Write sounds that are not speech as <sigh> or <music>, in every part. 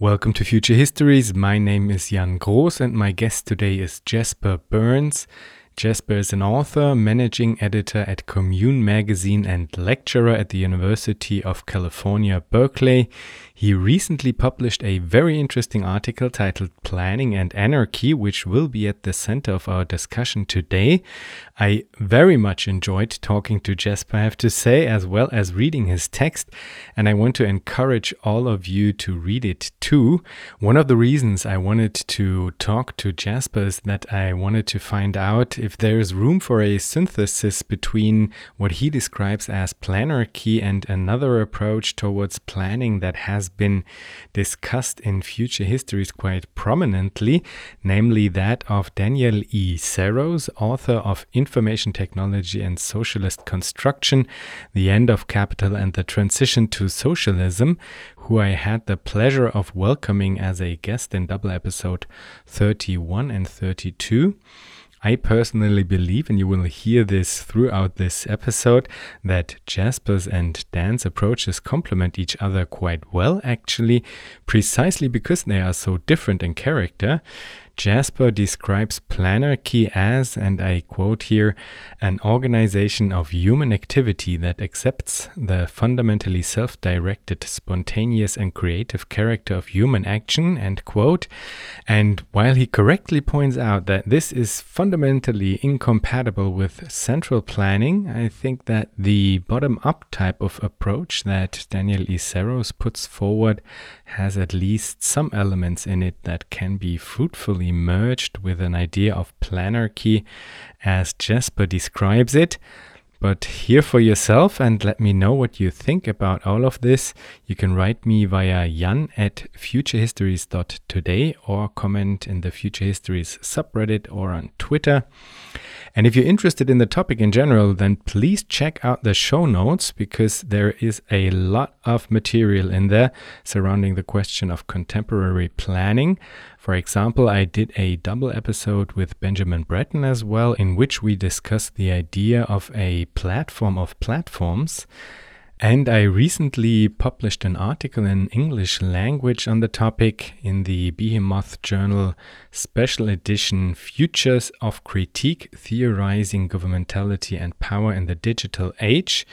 Welcome to Future Histories. My name is Jan Groß, and my guest today is Jasper Bernes. Jasper is an author, managing editor at Commune magazine, and lecturer at the University of California, Berkeley. He recently published a very interesting article titled Planning and Anarchy, which will be at the center of our discussion today. I very much enjoyed talking to Jasper, I have to say, as well as reading his text, and I want to encourage all of you to read it too. One of the reasons I wanted to talk to Jasper is that I wanted to find out if there is room for a synthesis between what he describes as planarchy and another approach towards planning that has been discussed in future histories quite prominently, namely that of Daniel E. Saros, author of Information Technology and Socialist Construction The End of Capital and the Transition to Socialism, who I had the pleasure of welcoming as a guest in double episode 31 and 32. I personally believe, and you will hear this throughout this episode, that Jasper's and Dan's approaches complement each other quite well, actually, precisely because they are so different in character. Jasper describes Planarchy as, and I quote here, an organization of human activity that accepts the fundamentally self directed, spontaneous, and creative character of human action, end quote. And while he correctly points out that this is fundamentally incompatible with central planning, I think that the bottom up type of approach that Daniel. Saros puts forward has at least some elements in it that can be fruitfully merged with an idea of planarchy as Jasper describes it. But hear for yourself and let me know what you think about all of this. You can write me via jan at futurehistories.today or comment in the Future Histories subreddit or on Twitter. And if you're interested in the topic in general, then please check out the show notes because there is a lot of material in there surrounding the question of contemporary planning. For example, I did a double episode with Benjamin Bratton as well, in which we discussed the idea of a platform of platforms. And I recently published an article in English language on the topic in the Behemoth Journal Special Edition Futures of Critique Theorizing Governmentality and Power in the Digital Age.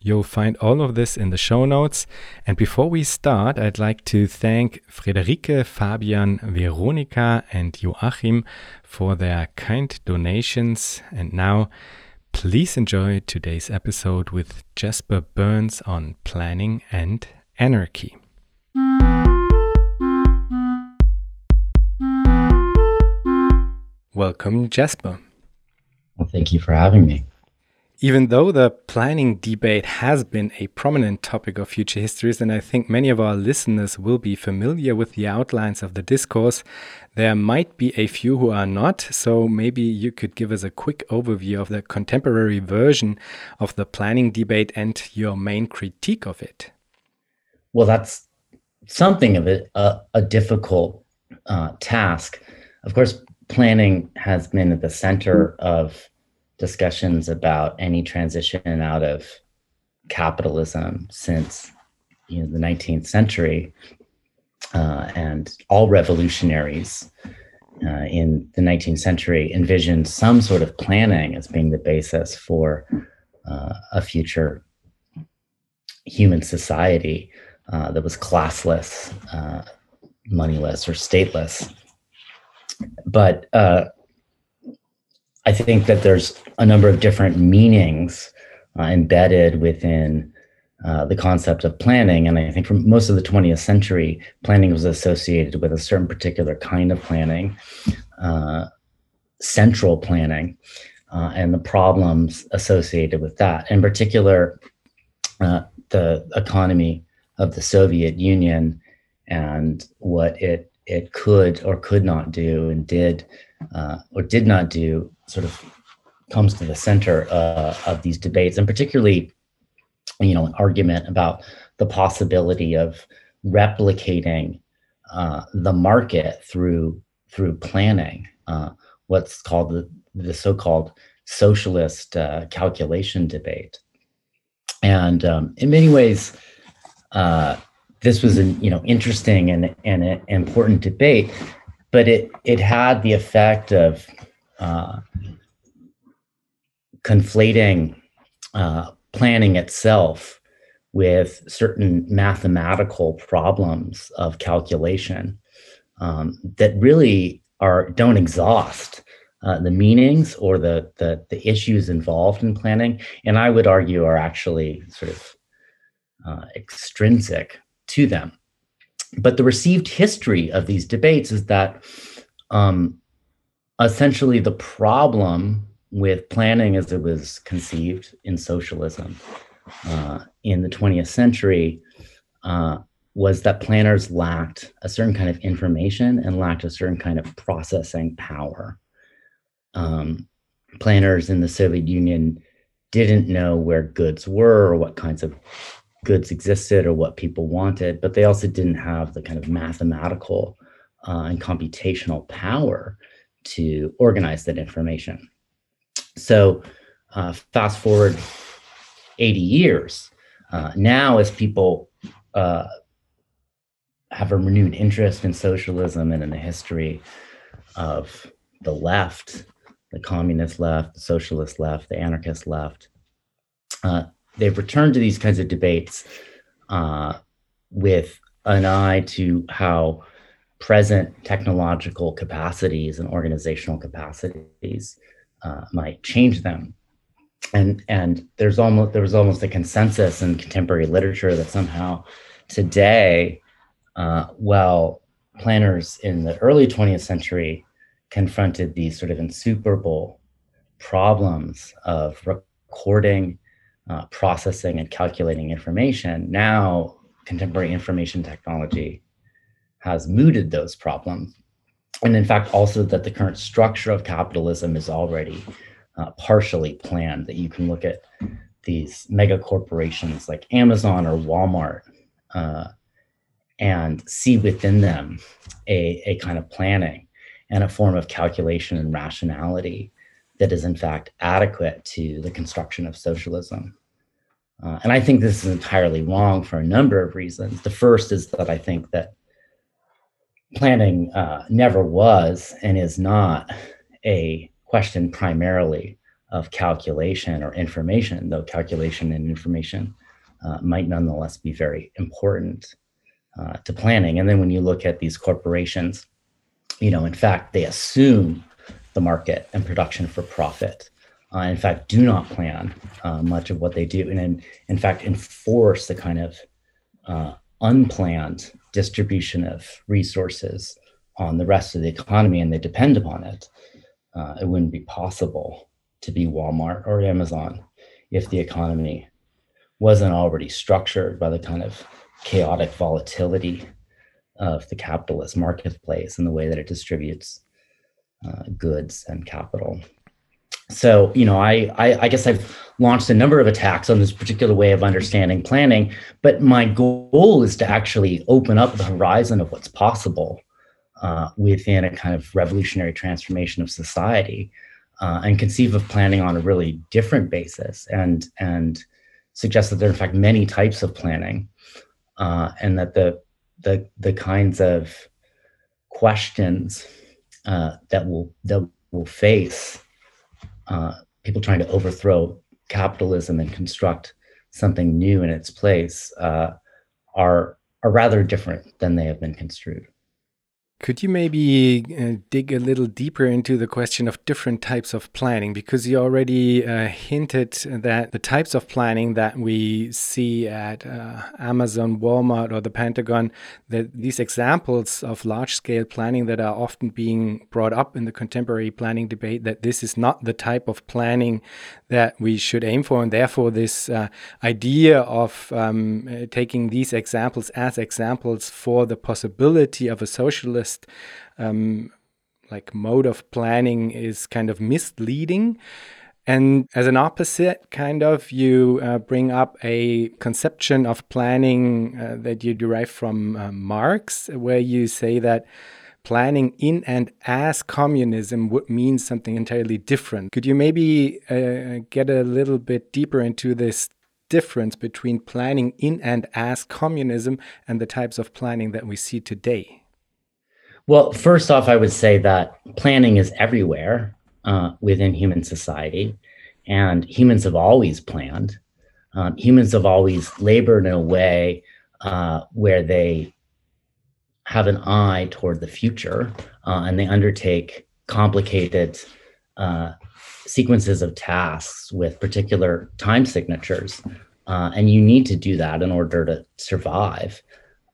You'll find all of this in the show notes. And before we start, I'd like to thank Friederike, Fabian, Veronika, and Joachim for their kind donations. And now, Please enjoy today's episode with Jasper Bernes on planning and anarchy. Welcome, Jasper. Well, thank you for having me. Even though the planning debate has been a prominent topic of future histories, and I think many of our listeners will be familiar with the outlines of the discourse, there might be a few who are not. So maybe you could give us a quick overview of the contemporary version of the planning debate and your main critique of it. Well, that's something of it, a, a difficult uh, task. Of course, planning has been at the center of discussions about any transition out of capitalism since you know the 19th century uh, and all revolutionaries uh, in the 19th century envisioned some sort of planning as being the basis for uh, a future human society uh, that was classless, uh, moneyless, or stateless. But uh, I think that there's a number of different meanings uh, embedded within uh, the concept of planning. And I think for most of the 20th century, planning was associated with a certain particular kind of planning, uh, central planning, uh, and the problems associated with that. In particular, uh, the economy of the Soviet Union and what it it could or could not do and did uh, or did not do sort of comes to the center uh, of these debates, and particularly, you know, an argument about the possibility of replicating uh, the market through through planning, uh, what's called the, the so-called socialist uh, calculation debate. And um, in many ways, uh, this was an you know interesting and and an important debate, but it it had the effect of uh, conflating uh, planning itself with certain mathematical problems of calculation um, that really are don't exhaust uh, the meanings or the, the, the issues involved in planning, and I would argue are actually sort of uh, extrinsic to them. But the received history of these debates is that um, essentially the problem with planning as it was conceived in socialism uh, in the 20th century uh, was that planners lacked a certain kind of information and lacked a certain kind of processing power. Um, planners in the Soviet Union didn't know where goods were or what kinds of goods existed or what people wanted, but they also didn't have the kind of mathematical uh, and computational power to organize that information. So, uh, fast forward 80 years, uh, now as people uh, have a renewed interest in socialism and in the history of the left, the communist left, the socialist left, the anarchist left, uh, they've returned to these kinds of debates uh, with an eye to how present technological capacities and organizational capacities uh, might change them. And and there's almost there was almost a consensus in contemporary literature that somehow today, uh, well, planners in the early 20th century confronted these sort of insuperable problems of recording, uh, processing, and calculating information. Now, contemporary information technology has mooted those problems and in fact, also that the current structure of capitalism is already uh, partially planned, that you can look at these mega corporations like Amazon or Walmart uh, and see within them a, a kind of planning and a form of calculation and rationality that is in fact adequate to the construction of socialism. Uh, and I think this is entirely wrong for a number of reasons. The first is that I think that planning uh, never was and is not a question primarily of calculation or information, though calculation and information uh, might nonetheless be very important uh, to planning. And then when you look at these corporations, you know, in fact, they assume the market and production for profit. Uh, in fact, do not plan uh, much of what they do, and in, in fact, enforce the kind of uh, unplanned distribution of resources on the rest of the economy and they depend upon it, uh, it wouldn't be possible to be Walmart or Amazon if the economy wasn't already structured by the kind of chaotic volatility of the capitalist marketplace and the way that it distributes uh, goods and capital so you know I, I, I guess i've launched a number of attacks on this particular way of understanding planning but my goal is to actually open up the horizon of what's possible uh, within a kind of revolutionary transformation of society uh, and conceive of planning on a really different basis and and suggest that there are in fact many types of planning uh, and that the the the kinds of questions uh, that will that will face uh, people trying to overthrow capitalism and construct something new in its place uh, are are rather different than they have been construed. Could you maybe uh, dig a little deeper into the question of different types of planning? Because you already uh, hinted that the types of planning that we see at uh, Amazon, Walmart, or the Pentagon, that these examples of large scale planning that are often being brought up in the contemporary planning debate, that this is not the type of planning that we should aim for. And therefore, this uh, idea of um, taking these examples as examples for the possibility of a socialist um, like mode of planning is kind of misleading. And as an opposite, kind of, you uh, bring up a conception of planning uh, that you derive from uh, Marx, where you say that planning in and as communism would mean something entirely different. Could you maybe uh, get a little bit deeper into this difference between planning in and as communism and the types of planning that we see today? Well, first off, I would say that planning is everywhere uh, within human society, and humans have always planned. Um, humans have always labored in a way uh, where they have an eye toward the future uh, and they undertake complicated uh, sequences of tasks with particular time signatures. Uh, and you need to do that in order to survive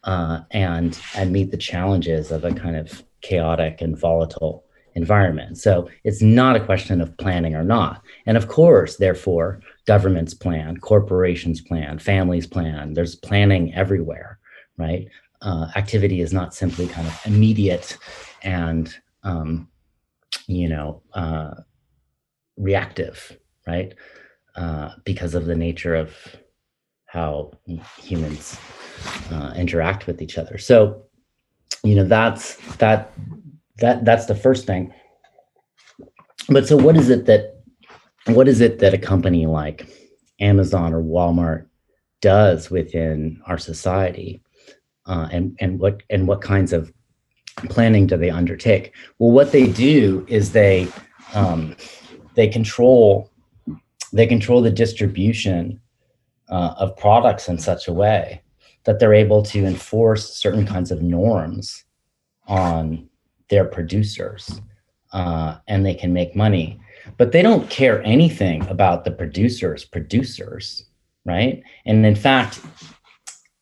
uh, and and meet the challenges of a kind of chaotic and volatile environment. So it's not a question of planning or not. And of course, therefore, governments plan, corporations plan, families plan. There's planning everywhere, right? Uh, activity is not simply kind of immediate and um, you know uh, reactive, right? Uh, because of the nature of how humans uh, interact with each other. So, you know, that's that that that's the first thing. But so, what is it that what is it that a company like Amazon or Walmart does within our society, uh, and and what and what kinds of planning do they undertake? Well, what they do is they um, they control they control the distribution uh, of products in such a way that they're able to enforce certain kinds of norms on their producers uh, and they can make money. But they don't care anything about the producers producers right? And in fact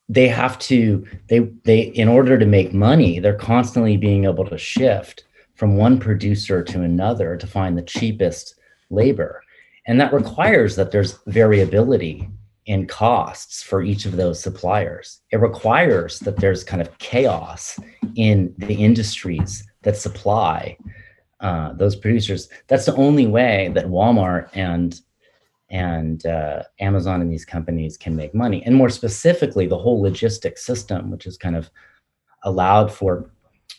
they have to they they in order to make money they're constantly being able to shift from one producer to another to find the cheapest labor. And that requires that there's variability in costs for each of those suppliers it requires that there's kind of chaos in the industries that supply uh, those producers that's the only way that walmart and and uh, Amazon and these companies can make money. And more specifically, the whole logistics system, which is kind of allowed for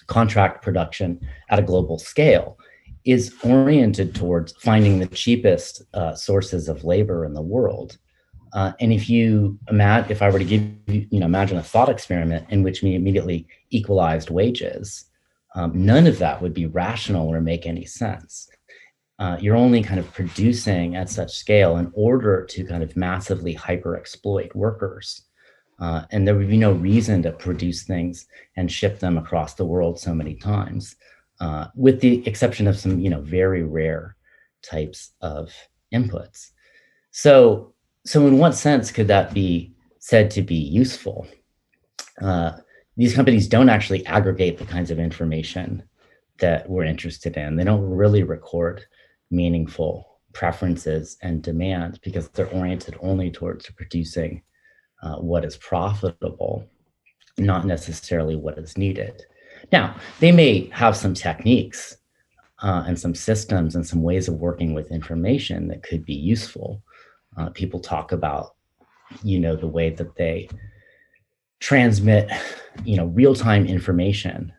contract production at a global scale, is oriented towards finding the cheapest uh, sources of labor in the world. Uh, and if you imagine, if I were to give you, you know, imagine a thought experiment in which we immediately equalized wages, um, none of that would be rational or make any sense uh, you're only kind of producing at such scale in order to kind of massively hyper exploit workers. Uh, and there would be no reason to produce things and ship them across the world so many times, uh, with the exception of some, you know, very rare types of inputs. So, so in what sense could that be said to be useful? Uh, these companies don't actually aggregate the kinds of information that we're interested in. They don't really record meaningful preferences and demands because they're oriented only towards producing uh, what is profitable, not necessarily what is needed. Now, they may have some techniques uh, and some systems and some ways of working with information that could be useful. Uh, people talk about, you know, the way that they transmit, you know, real-time information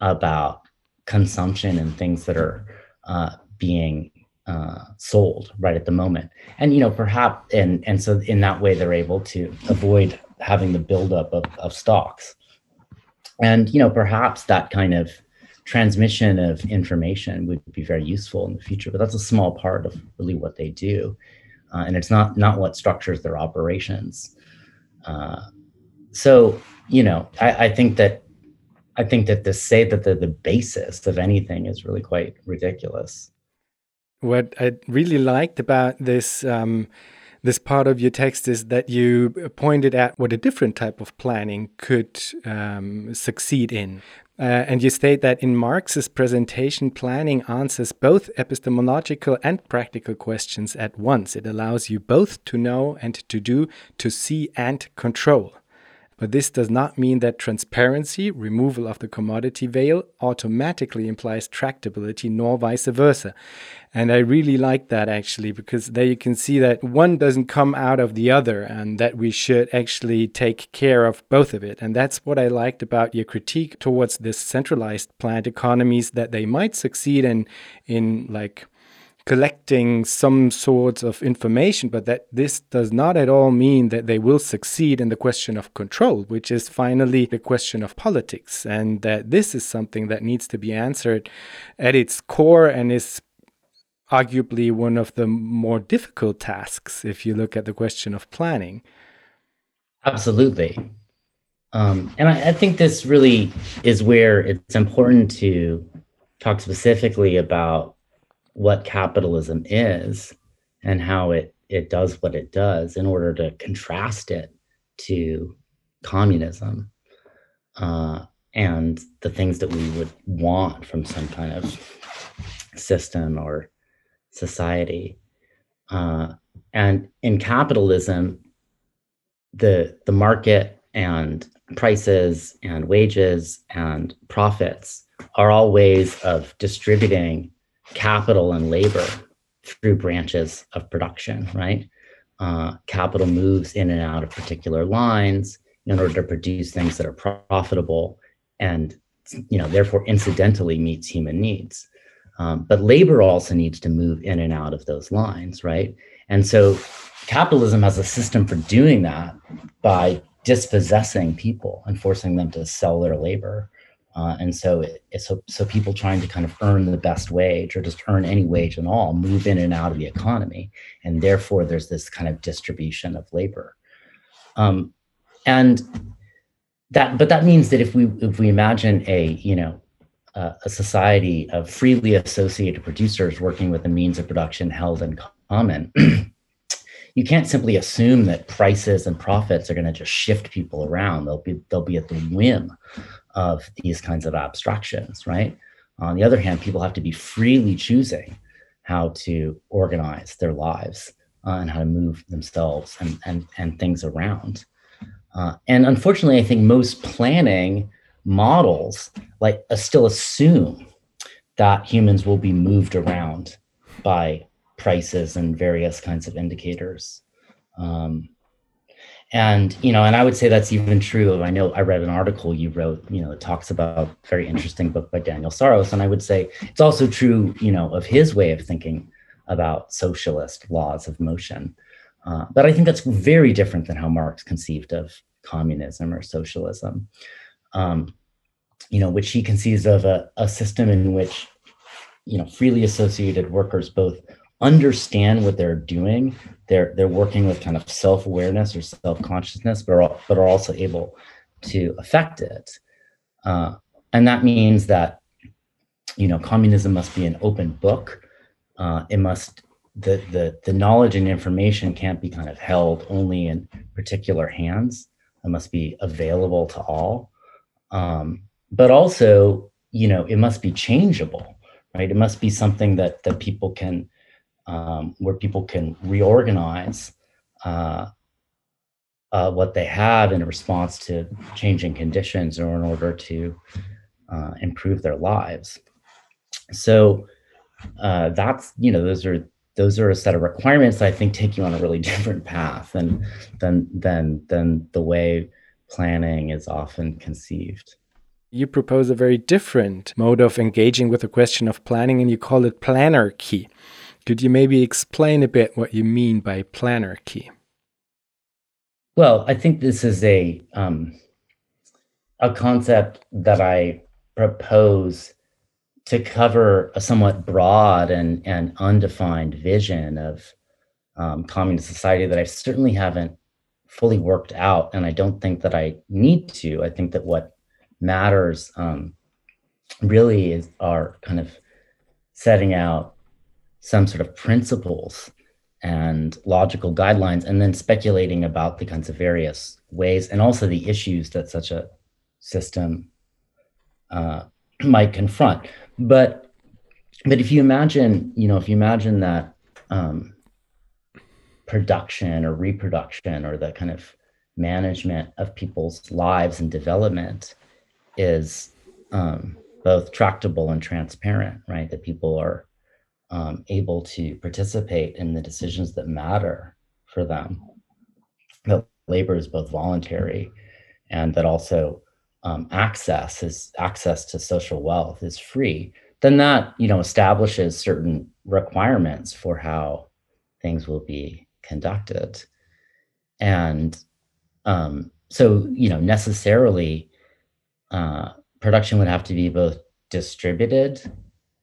about consumption and things that are uh, being uh, sold right at the moment. And you know, perhaps and and so in that way they're able to avoid having the buildup of, of stocks. And you know, perhaps that kind of transmission of information would be very useful in the future. But that's a small part of really what they do, uh, and it's not not what structures their operations. Uh, so you know, I, I think that I think that to say that they're the basis of anything is really quite ridiculous what I really liked about this um, this part of your text is that you pointed out what a different type of planning could um, succeed in. Uh, and you state that in Marx's presentation, planning answers both epistemological and practical questions at once. It allows you both to know and to do, to see and control. But this does not mean that transparency, removal of the commodity veil, automatically implies tractability, nor vice versa. And I really like that actually, because there you can see that one doesn't come out of the other and that we should actually take care of both of it. And that's what I liked about your critique towards this centralized planned economies that they might succeed in, in like collecting some sorts of information, but that this does not at all mean that they will succeed in the question of control, which is finally the question of politics. And that this is something that needs to be answered at its core and is arguably one of the more difficult tasks if you look at the question of planning. Absolutely. Um, and I, I think this really is where it's important to talk specifically about what capitalism is and how it it does what it does in order to contrast it to communism uh, and the things that we would want from some kind of system or society. Uh, and in capitalism, the the market and prices and wages and profits are all ways of distributing capital and labor through branches of production, right? Uh, capital moves in and out of particular lines in order to produce things that are profitable and you know therefore incidentally meets human needs. Um, but labor also needs to move in and out of those lines right? And so capitalism has a system for doing that by dispossessing people and forcing them to sell their labor uh, and so it, so so people trying to kind of earn the best wage or just earn any wage at all move in and out of the economy, and therefore there's this kind of distribution of labor. Um, and that, but that means that if we if we imagine a you know uh, a society of freely associated producers working with the means of production held in common. <clears throat> you can't simply assume that prices and profits are going to just shift people around. They'll be they'll be at the whim of these kinds of abstractions, right? On the other hand, people have to be freely choosing how to organize their lives uh, and how to move themselves and, and, and things around. Uh, and unfortunately, I think most planning models like uh, still assume that humans will be moved around by prices and various kinds of indicators. Um, and you know and i would say that's even true i know i read an article you wrote you know it talks about a very interesting book by daniel saros. And i would say it's also true you know of his way of thinking about socialist laws of motion. Uh, but i think that's very different than how marx conceived of communism or socialism. Um, you know which he conceives of a, a system in which you know freely associated workers both understand what they're doing. They're they're working with kind of self awareness or self consciousness, but are, but are also able to affect it. Uh, and that means that you know communism must be an open book. Uh, it must the the the knowledge and information can't be kind of held only in particular hands. It must be available to all. Um, but also, you know, it must be changeable, right? It must be something that that people can um, where people can reorganize uh, uh, what they have in response to changing conditions or in order to uh, improve their lives. So uh, that's you know those are those are a set of requirements that I think take you on a really <laughs> different path than than than than the way planning is often conceived. You propose a very different mode of engaging with the question of planning, and you call it planarchy. Could you maybe explain a bit what you mean by planarchy? Well, I think this is a um, a concept that I propose to cover a somewhat broad and, and undefined vision of um, communist society that I certainly haven't fully worked out, and I don't think that I need to. I think that what matters um, really is our kind of setting out some sort of principles and logical guidelines, and then speculating about the kinds of various ways and also the issues that such a system uh, <clears throat> might confront. But but if you imagine, you know, if you imagine that um, production or reproduction or the kind of management of people's lives and development is um, both tractable and transparent, right? That people are um, able to participate in the decisions that matter for them. That labor is both voluntary and that also um, access is access to social wealth is free, then that you know establishes certain requirements for how things will be conducted and um, so you know necessarily uh, production would have to be both distributed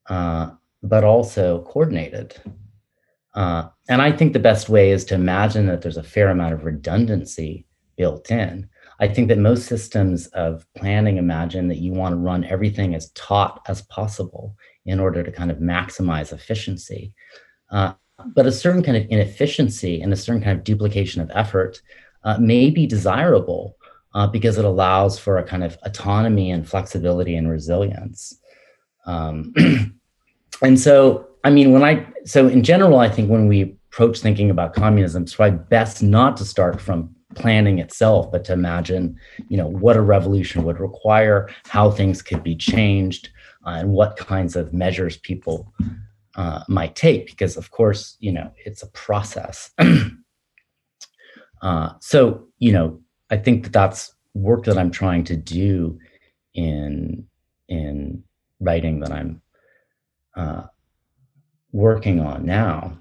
uh, but also coordinated uh, and i think the best way is to imagine that there's a fair amount of redundancy built in I think that most systems of planning imagine that you want to run everything as taut as possible in order to kind of maximize efficiency. Uh, but a certain kind of inefficiency and a certain kind of duplication of effort uh, may be desirable uh, because it allows for a kind of autonomy and flexibility and resilience. Um, <clears throat> and so, I mean, when I, so in general, I think when we approach thinking about communism, it's probably best not to start from planning itself, but to imagine, you know, what a revolution would require, how things could be changed, uh, and what kinds of measures people uh, might take. Because of course, you know, it's a process. <clears throat> uh, so, you know, I think that that's work that I'm trying to do in in writing that I'm uh, working on now.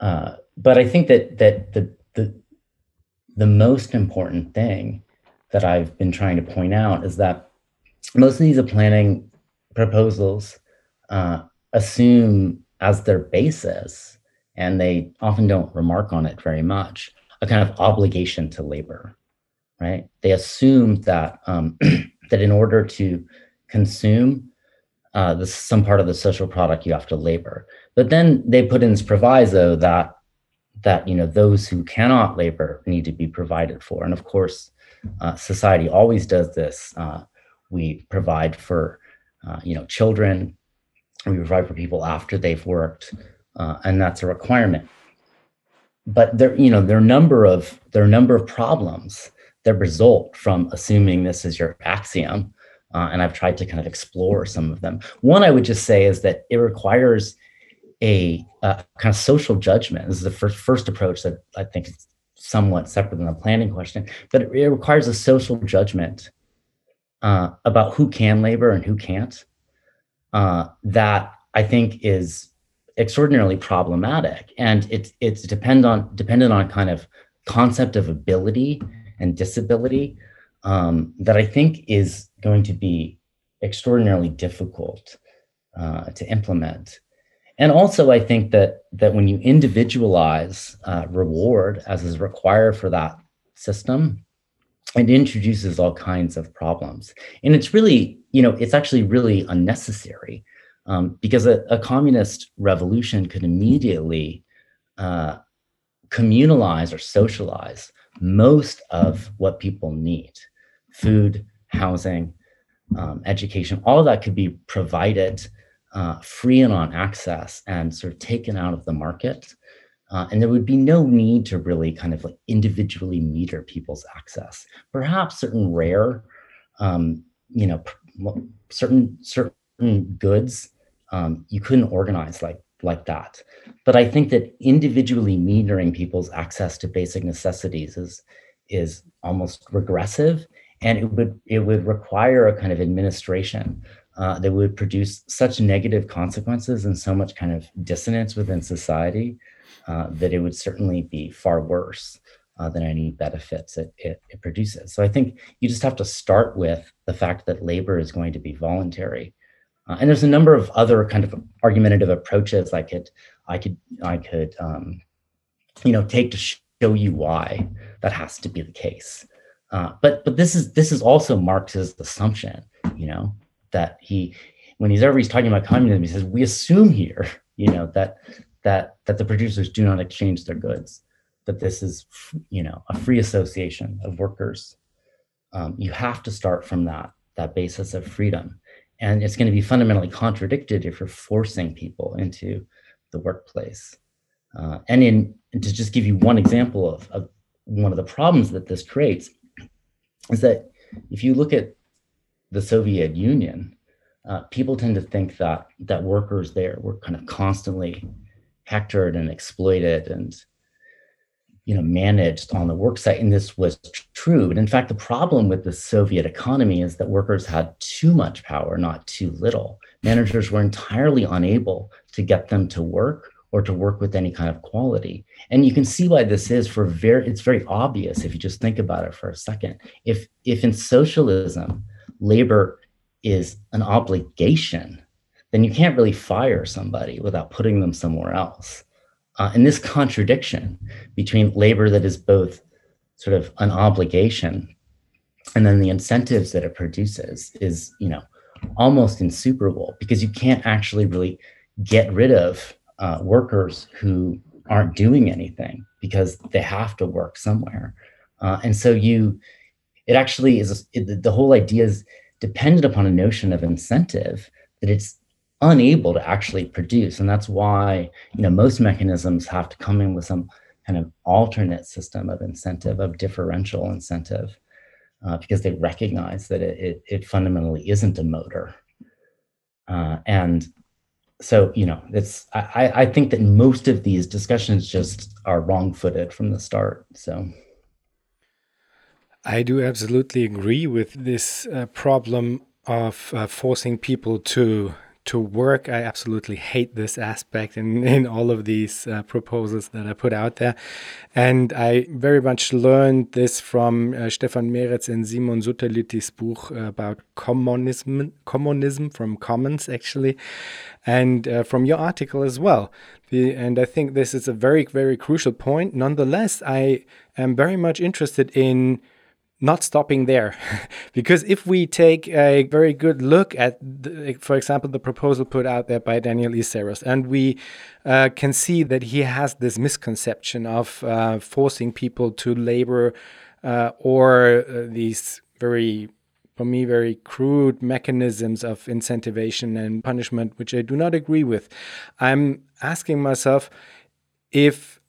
Uh, but I think that that the the the most important thing that I've been trying to point out is that most of these planning proposals uh, assume as their basis, and they often don't remark on it very much, a kind of obligation to labor, right? They assume that um, <clears throat> that in order to consume uh, this, some part of the social product, you have to labor. But then they put in this proviso that that you know those who cannot labor need to be provided for. And of course uh, society always does this. Uh, we provide for uh, you know children. We provide for people after they've worked uh, and that's a requirement. But there you know there are number of there are number of problems that result from assuming this is your axiom uh, and i've tried to kind of explore some of them one i would just say is that it requires a uh, kind of social judgment. This is the first first approach that I think is somewhat separate than the planning question, but it, it requires a social judgment uh, about who can labor and who can't. Uh, that I think is extraordinarily problematic, and it's it's depend on dependent on kind of concept of ability and disability um, that I think is going to be extraordinarily difficult uh, to implement. And also, I think that that when you individualize uh, reward as is required for that system, it introduces all kinds of problems. And it's really, you know, it's actually really unnecessary um, because a, a, communist revolution could immediately uh, communalize or socialize most of what people need food, housing, um, education, all that could be provided uh, free and on access and sort of taken out of the market. Uh, and there would be no need to really kind of like individually meter people's access. Perhaps certain rare, um, you know, certain certain goods um, you couldn't organize like like that. But I think that individually metering people's access to basic necessities is is almost regressive, and it would it would require a kind of administration uh, that would produce such negative consequences and so much kind of dissonance within society uh, that it would certainly be far worse uh, than any benefits it, it, it, produces. So I think you just have to start with the fact that labor is going to be voluntary. Uh, and there's a number of other kind of argumentative approaches I could I could I could um, you know take to show you why that has to be the case. Uh, but but this is this is also Marx's assumption, you know, that he when he's ever he's talking about communism he says we assume here <laughs> you know that that that the producers do not exchange their goods that this is you know a free association of workers. Um, you have to start from that that basis of freedom. And it's going to be fundamentally contradicted if you're forcing people into the workplace. Uh, and in to just give you one example of, of one of the problems that this creates is that if you look at the Soviet Union, uh, people tend to think that that workers there were kind of constantly hectored and exploited and you know managed on the work site and this was true. But in fact the problem with the soviet economy is that workers had too much power not too little. Managers were entirely unable to get them to work or to work with any kind of quality. And you can see why this is for very it's very obvious if you just think about it for a second. If if in socialism labor is an obligation then you can't really fire somebody without putting them somewhere else. Uh, and this contradiction between labor that is both sort of an obligation and then the incentives that it produces is, you know, almost insuperable because you can't actually really get rid of uh, workers who aren't doing anything because they have to work somewhere. Uh, and so you, it actually is, it, the whole idea is dependent upon a notion of incentive that it's unable to actually produce. And that's why, you know, most mechanisms have to come in with some kind of alternate system of incentive, of differential incentive, uh, because they recognize that it, it, it, fundamentally isn't a motor. Uh, and so, you know, it's I, I think that most of these discussions just are wrong-footed from the start. So I do absolutely agree with this uh, problem of uh, forcing people to to work. I absolutely hate this aspect in, <laughs> in all of these uh, proposals that I put out there. And I very much learned this from uh, Stefan Meretz and Simon Sutterlütti's book about communism, communism from Commons, actually, and uh, from your article as well. The, and I think this is a very, very crucial point. Nonetheless, I am very much interested in not stopping there. <laughs> Because if we take a very good look at the, for example the proposal put out there by daniel Saros, and we uh, can see that he has this misconception of uh, forcing people to labor uh, or uh, these very for me very crude mechanisms of incentivation and punishment which i do not agree with. I'm asking myself if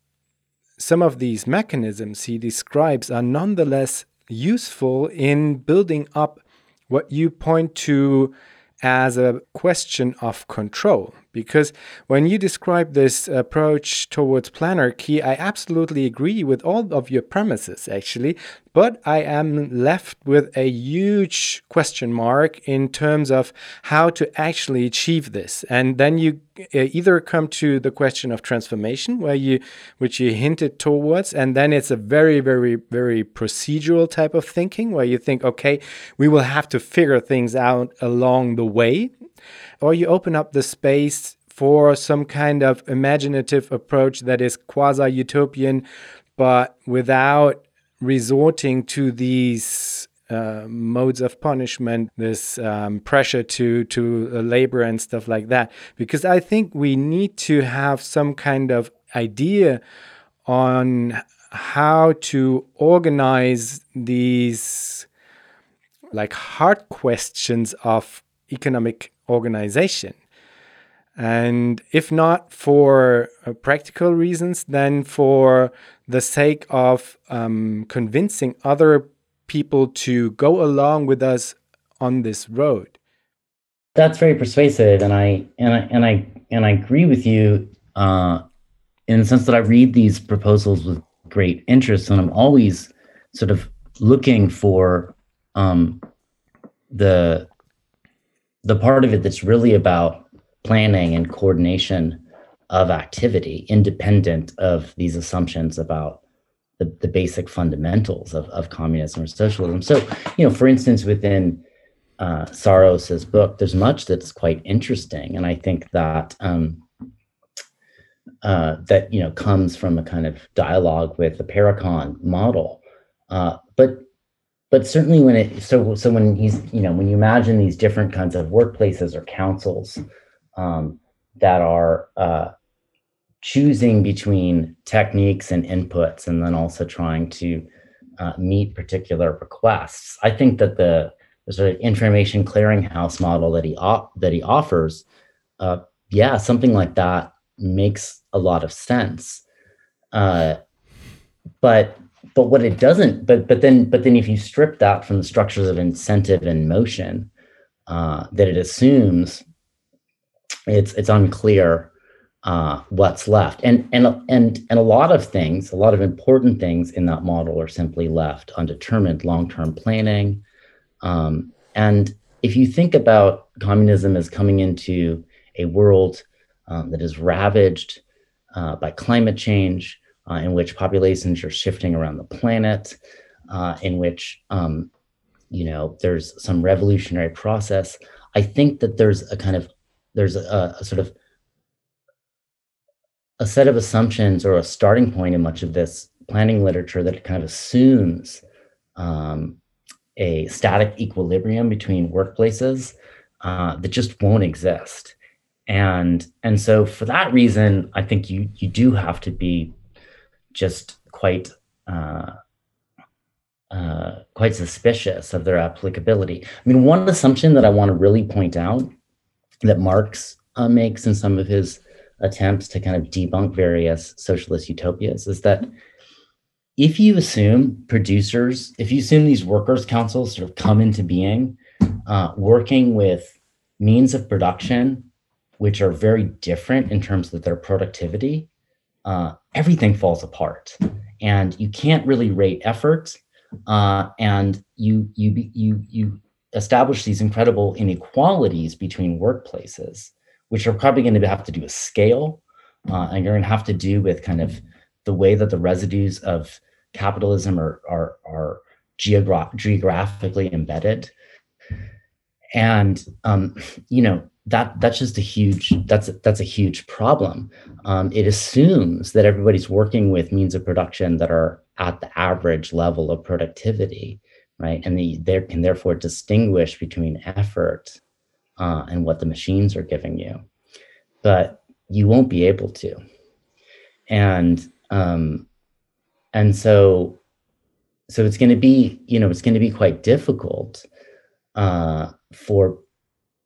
some of these mechanisms he describes are nonetheless useful in building up what you point to as a question of control. Because when you describe this approach towards planarchy, I absolutely agree with all of your premises, actually. But I am left with a huge question mark in terms of how to actually achieve this. And then you uh, either come to the question of transformation, where you, which you hinted towards, and then it's a very, very, very procedural type of thinking, where you think, okay, we will have to figure things out along the way, or you open up the space for some kind of imaginative approach that is quasi utopian, but without resorting to these uh, modes of punishment, this um, pressure to to uh, labor and stuff like that. Because I think we need to have some kind of idea on how to organize these like hard questions of economic organization. And if not for uh, practical reasons, then for the sake of um, convincing other people to go along with us on this road. That's very persuasive, and I and I and I and I agree with you uh, in the sense that I read these proposals with great interest, and I'm always sort of looking for um, the the part of it that's really about planning and coordination of activity independent of these assumptions about the, the basic fundamentals of, of communism or socialism. So, you know, for instance, within uh, Saros's book, there's much that's quite interesting, and I think that um, uh, that you know comes from a kind of dialogue with the Parecon model. Uh, but but certainly when it so so when he's you know when you imagine these different kinds of workplaces or councils um, that are uh, choosing between techniques and inputs, and then also trying to uh, meet particular requests. I think that the, the sort of information clearinghouse model that he op- that he offers, uh, yeah, something like that makes a lot of sense. Uh, but but what it doesn't but but then but then if you strip that from the structures of incentive and motion uh, that it assumes it's it's unclear uh, what's left. And and and and a lot of things, a lot of important things in that model are simply left undetermined. Long-term planning, um, and if you think about communism as coming into a world um, that is ravaged uh, by climate change, uh, in which populations are shifting around the planet, uh, in which um, you know there's some revolutionary process. I think that there's a kind of there's a, a sort of a set of assumptions or a starting point in much of this planning literature that kind of assumes um, a static equilibrium between workplaces uh, that just won't exist. And and so for that reason, I think you you do have to be just quite uh, uh, quite suspicious of their applicability. I mean, one assumption that I want to really point out that Marx uh, makes in some of his attempts to kind of debunk various socialist utopias is that if you assume producers, if you assume these workers' councils sort of come into being, uh, working with means of production which are very different in terms of their productivity, uh, everything falls apart, and you can't really rate effort, uh, and you you you you establish these incredible inequalities between workplaces which are probably going to have to do with scale, uh, and you're going to have to do with kind of the way that the residues of capitalism are are, are geogra- geographically embedded, and um, you know that that's just a huge that's that's a huge problem. Um, it assumes that everybody's working with means of production that are at the average level of productivity, right? And they, can therefore distinguish between effort uh, and what the machines are giving you but you won't be able to and um and so so it's going to be you know it's going to be quite difficult uh for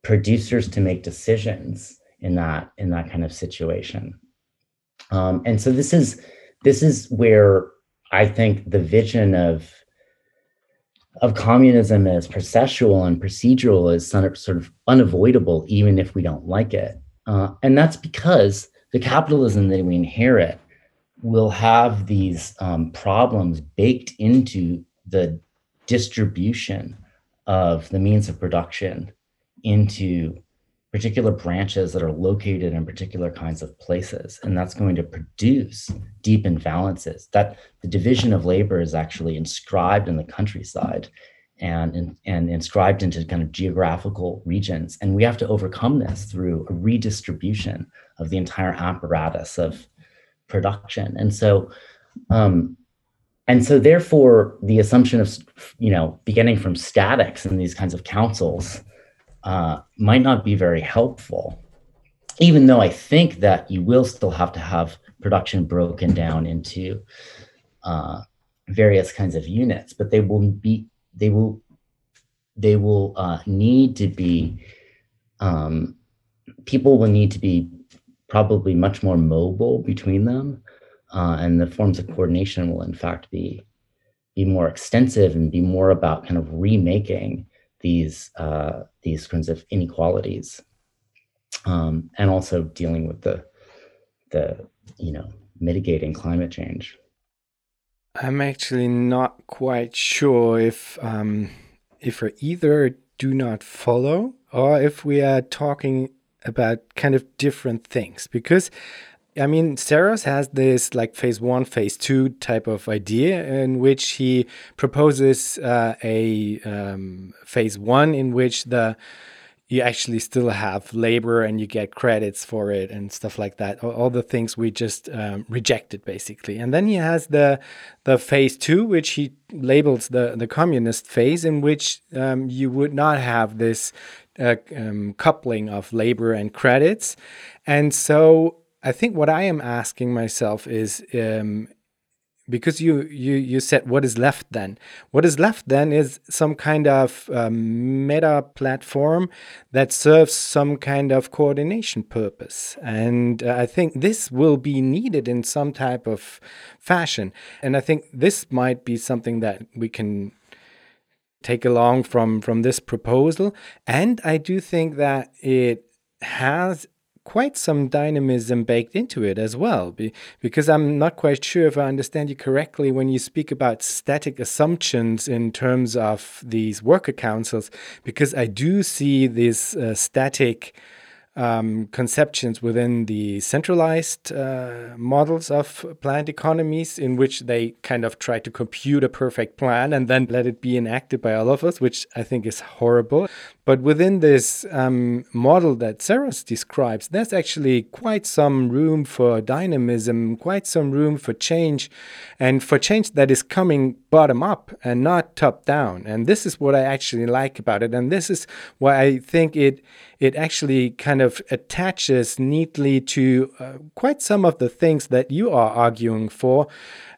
producers to make decisions in that in that kind of situation um and so this is this is where i think the vision of of communism as processual and procedural is sort of unavoidable, even if we don't like it. Uh, and that's because the capitalism that we inherit will have these um, problems baked into the distribution of the means of production into particular branches that are located in particular kinds of places and that's going to produce deep imbalances. That the division of labor is actually inscribed in the countryside and, and inscribed into kind of geographical regions and we have to overcome this through a redistribution of the entire apparatus of production. And so um, and so therefore the assumption of you know beginning from statics and these kinds of councils uh, might not be very helpful, even though I think that you will still have to have production broken down into uh, various kinds of units, but they will be they will they will uh, need to be um, people will need to be probably much more mobile between them, uh, and the forms of coordination will in fact be be more extensive and be more about kind of remaking these uh, these kinds of inequalities, um, and also dealing with the the you know mitigating climate change. I'm actually not quite sure if um, if we either do not follow or if we are talking about kind of different things because I mean, Saros has this like phase one, phase two type of idea in which he proposes uh, a um, phase one in which the you actually still have labor and you get credits for it and stuff like that. All, all the things we just um, rejected basically. And then he has the the phase two, which he labels the the communist phase, in which um, you would not have this uh, um, coupling of labor and credits. And so I think what I am asking myself is um, because you you you said what is left then. What is left then is some kind of um, meta platform that serves some kind of coordination purpose. And uh, i think this will be needed in some type of fashion. And i think this might be something that we can take along from from this proposal. And i do think that it has quite some dynamism baked into it as well. Because I'm not quite sure if I understand you correctly when you speak about static assumptions in terms of these worker councils, because I do see these uh, static um, conceptions within the centralized uh, models of planned economies, in which they kind of try to compute a perfect plan and then let it be enacted by all of us, which I think is horrible. But within this um, model that Saros describes, there's actually quite some room for dynamism, quite some room for change, and for change that is coming bottom up and not top down. And this is what I actually like about it. And this is why I think it it actually kind of attaches neatly to uh, quite some of the things that you are arguing for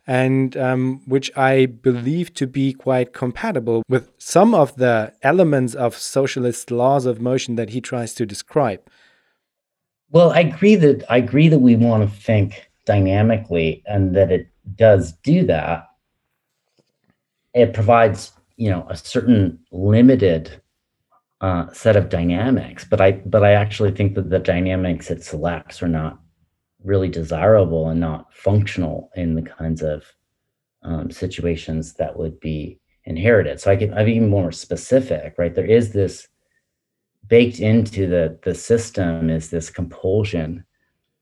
and um, which I believe to be quite compatible with some of the elements of socialist laws of motion that he tries to describe. Well, I agree that I agree that we want to think dynamically and that it does do that. It provides, you know, a certain limited uh, set of dynamics. But I but I actually think that the dynamics it selects are not really desirable and not functional in the kinds of um, situations that would be inherited. So I can be even more specific, right? There is this baked into the the system is this compulsion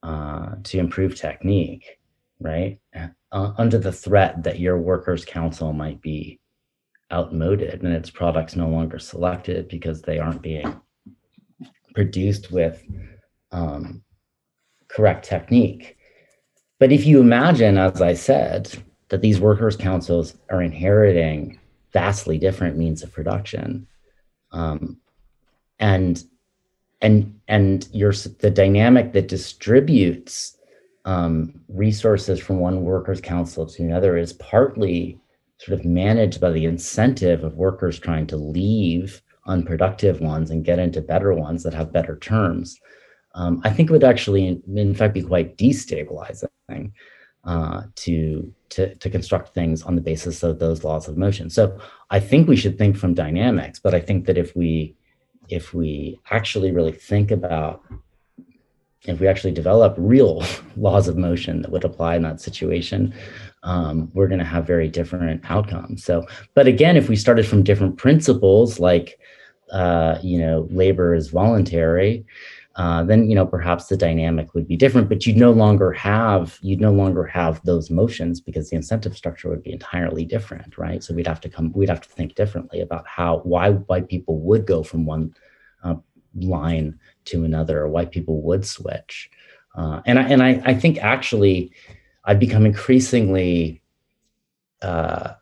uh, to improve technique, right? Uh, under the threat that your workers' council might be outmoded and its products no longer selected because they aren't being produced with um, correct technique. But if you imagine, as I said, that these workers' councils are inheriting vastly different means of production, um, and and and your the dynamic that distributes um, resources from one workers' council to another is partly sort of managed by the incentive of workers trying to leave unproductive ones and get into better ones that have better terms, um, I think it would actually, in fact, be quite destabilizing uh, to, to, to construct things on the basis of those laws of motion. So I think we should think from dynamics, but I think that if we if we actually really think about if we actually develop real <laughs> laws of motion that would apply in that situation, um, we're going to have very different outcomes. So, but again, if we started from different principles, like uh, you know, labor is voluntary, uh, then you know perhaps the dynamic would be different. But you'd no longer have you'd no longer have those motions because the incentive structure would be entirely different, right? So we'd have to come we'd have to think differently about how why why people would go from one uh, line to another, or why people would switch. Uh, and I, and I, I think actually I've become increasingly, uh,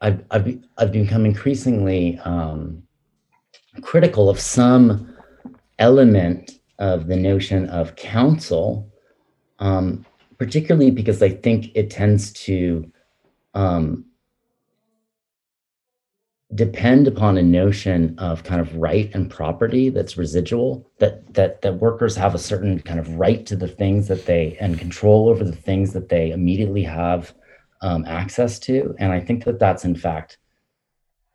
I've, I've, I've become increasingly um, critical of some element of the notion of council, um, particularly because I think it tends to um, depend upon a notion of kind of right and property that's residual that that that workers have a certain kind of right to the things that they and control over the things that they immediately have um, access to. And i think that that's in fact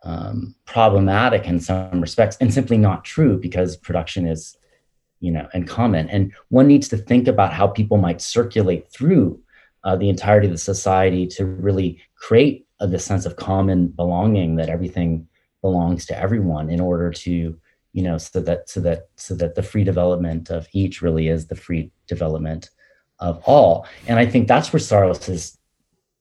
um, problematic in some respects and simply not true because production is you know and common and one needs to think about how people might circulate through uh, the entirety of the society to really create of the sense of common belonging that everything belongs to everyone in order to you know so that so that so that the free development of each really is the free development of all. And i think that's where saros's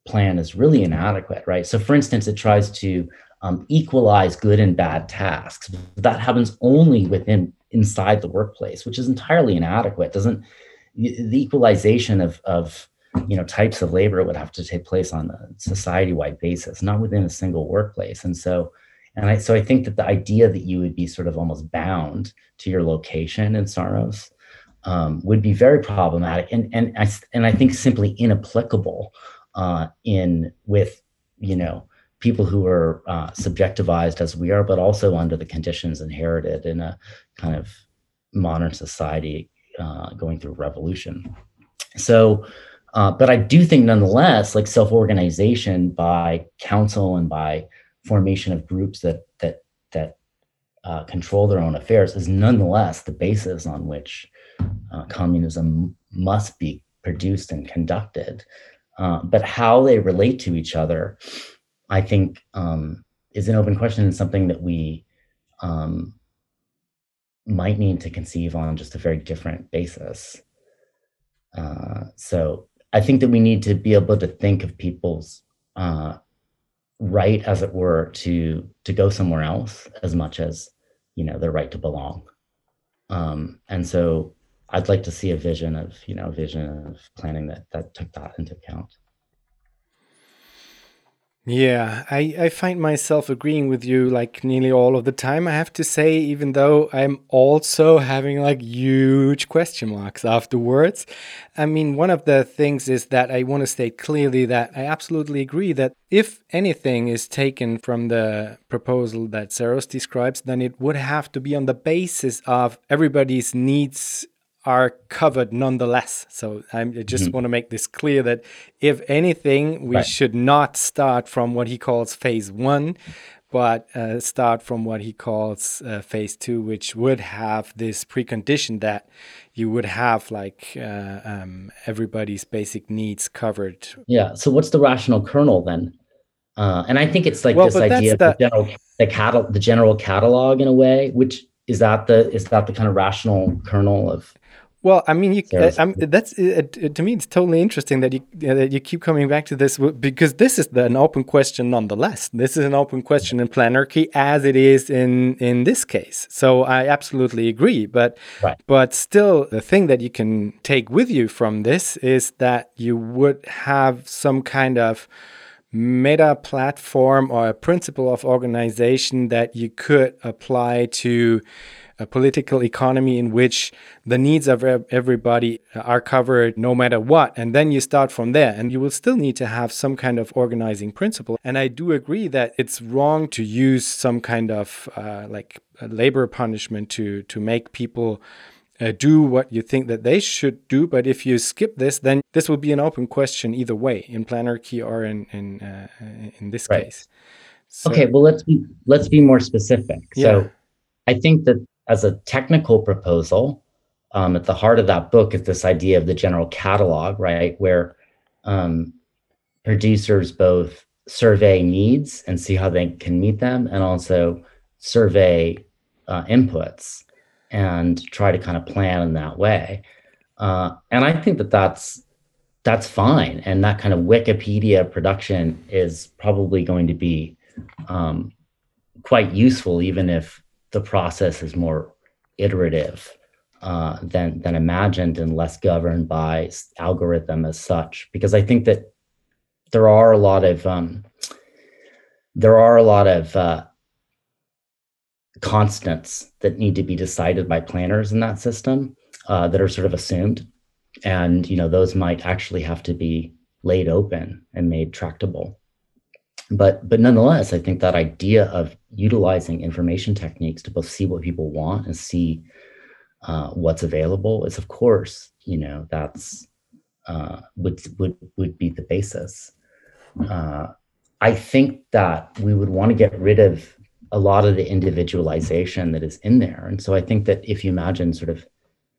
plan is really inadequate right? So for instance it tries to um, equalize good and bad tasks. That happens only within inside the workplace which is entirely inadequate. Doesn't the equalization of of you know types of labor would have to take place on a society-wide basis not within a single workplace. And so and I, so I think that the idea that you would be sort of almost bound to your location in Saros um, would be very problematic and and I, and I think simply inapplicable uh, in with you know people who are uh, subjectivized as we are, but also under the conditions inherited in a kind of modern society uh, going through revolution. So uh, but I do think, nonetheless, like self-organization by council and by formation of groups that that that uh, control their own affairs is nonetheless the basis on which uh, communism must be produced and conducted. Uh, but how they relate to each other, I think, um, is an open question and something that we um, might need to conceive on just a very different basis. Uh, so I think that we need to be able to think of people's uh, right, as it were, to to go somewhere else as much as you know their right to belong. Um, and so I'd like to see a vision of you know a vision of planning that that took that into account. Yeah, I, I find myself agreeing with you like nearly all of the time, I have to say, even though I'm also having like huge question marks afterwards. I mean, one of the things is that I want to state clearly that I absolutely agree that if anything is taken from the proposal that Saros describes, then it would have to be on the basis of everybody's needs are covered nonetheless. So I'm, i just mm-hmm. want to make this clear that if anything, we right. should not start from what he calls phase one, but uh, start from what he calls uh, phase two, which would have this precondition that you would have like uh, um, everybody's basic needs covered. Yeah. So what's the rational kernel then? Uh, and I think it's like well, this idea of the, the general the, catal- the general catalog in a way, which is that the is that the kind of rational kernel of well, I mean, you, uh, that's uh, to me. It's totally interesting that you uh, that you keep coming back to this because this is the, an open question, nonetheless. This is an open question in planarchy as it is in in this case. So I absolutely agree. But right. but still, the thing that you can take with you from this is that you would have some kind of meta platform or a principle of organization that you could apply to a political economy in which the needs of everybody are covered no matter what. And then you start from there, and you will still need to have some kind of organizing principle. And I do agree that it's wrong to use some kind of uh, like labor punishment to to make people. Uh, do what you think that they should do, but if you skip this, then this will be an open question either way, in planarchy or in in uh, in this right. case. So, okay, well let's be let's be more specific. Yeah. So I think that as a technical proposal, um, at the heart of that book is this idea of the general catalog, right? Where um, producers both survey needs and see how they can meet them, and also survey uh, inputs and try to kind of plan in that way. Uh, and I think that that's that's fine, and that kind of Wikipedia production is probably going to be um, quite useful, even if the process is more iterative uh, than than imagined and less governed by algorithm as such. Because I think that there are a lot of um, there are a lot of uh, constants that need to be decided by planners in that system uh, that are sort of assumed, and you know those might actually have to be laid open and made tractable but but nonetheless i think that idea of utilizing information techniques to both see what people want and see uh, what's available is of course you know that's uh, would would would be the basis. Uh, i think that we would want to get rid of a lot of the individualization that is in there. And so i think that if you imagine sort of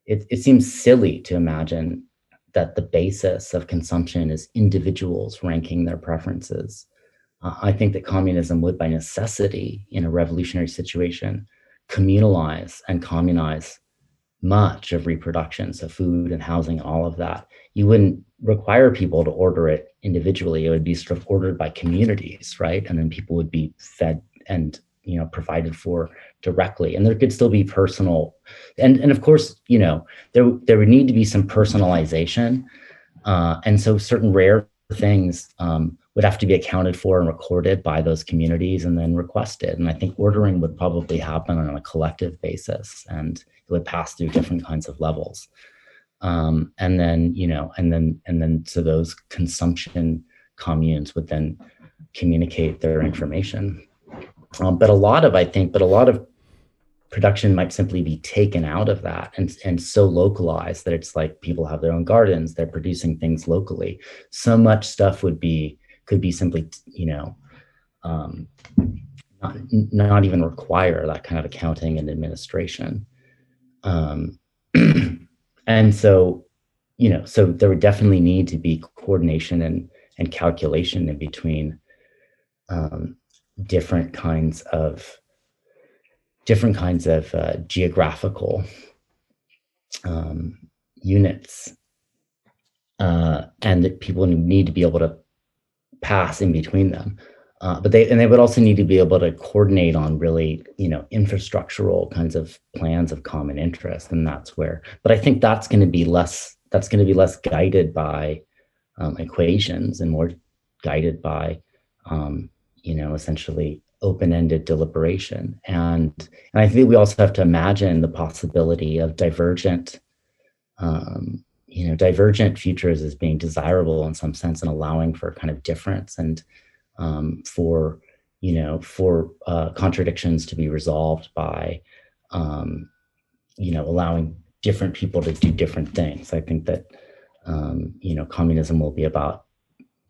it, it seems silly to imagine that the basis of consumption is individuals ranking their preferences uh, I think that communism would, by necessity, in a revolutionary situation, communalize and communize much of reproduction, so food and housing, all of that. You wouldn't require people to order it individually. It would be sort of ordered by communities, right? And then people would be fed and you know provided for directly and there could still be personal and and of course you know there there would need to be some personalization uh, and so certain rare things um, would have to be accounted for and recorded by those communities and then requested. And I think ordering would probably happen on a collective basis and it would pass through different kinds of levels. Um, and then, you know, and then, and then so those consumption communes would then communicate their information. Um, but a lot of, I think, but a lot of production might simply be taken out of that and, and so localized that it's like people have their own gardens, they're producing things locally. So much stuff would be could be simply, you know, um, not, not even require that kind of accounting and administration. Um, <clears throat> and so you know so there would definitely need to be coordination and and calculation in between um, different kinds of different kinds of uh, geographical um, units uh, and that people need to be able to pass in between them. Uh, but they and they would also need to be able to coordinate on really you know infrastructural kinds of plans of common interest and that's where but i think that's going to be less that's going to be less guided by um, equations and more guided by um, you know essentially open-ended deliberation. And and i think we also have to imagine the possibility of divergent um, you know divergent futures as being desirable in some sense and allowing for kind of difference and um, for you know for uh, contradictions to be resolved by um, you know allowing different people to do different things. I think that um, you know communism will be about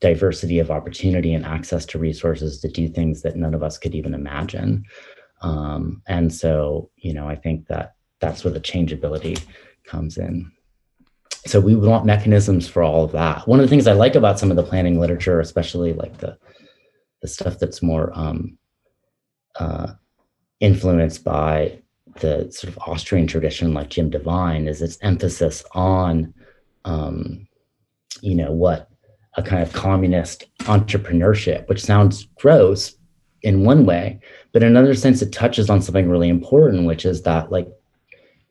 diversity of opportunity and access to resources to do things that none of us could even imagine. Um, and so you know i think that that's where the changeability comes in so we want mechanisms for all of that. One of the things i like about some of the planning literature especially like the the stuff that's more um, uh, influenced by the sort of Austrian tradition, like Jim Devine, is its emphasis on, um, you know, what a kind of communist entrepreneurship, which sounds gross in one way, but in another sense, it touches on something really important, which is that like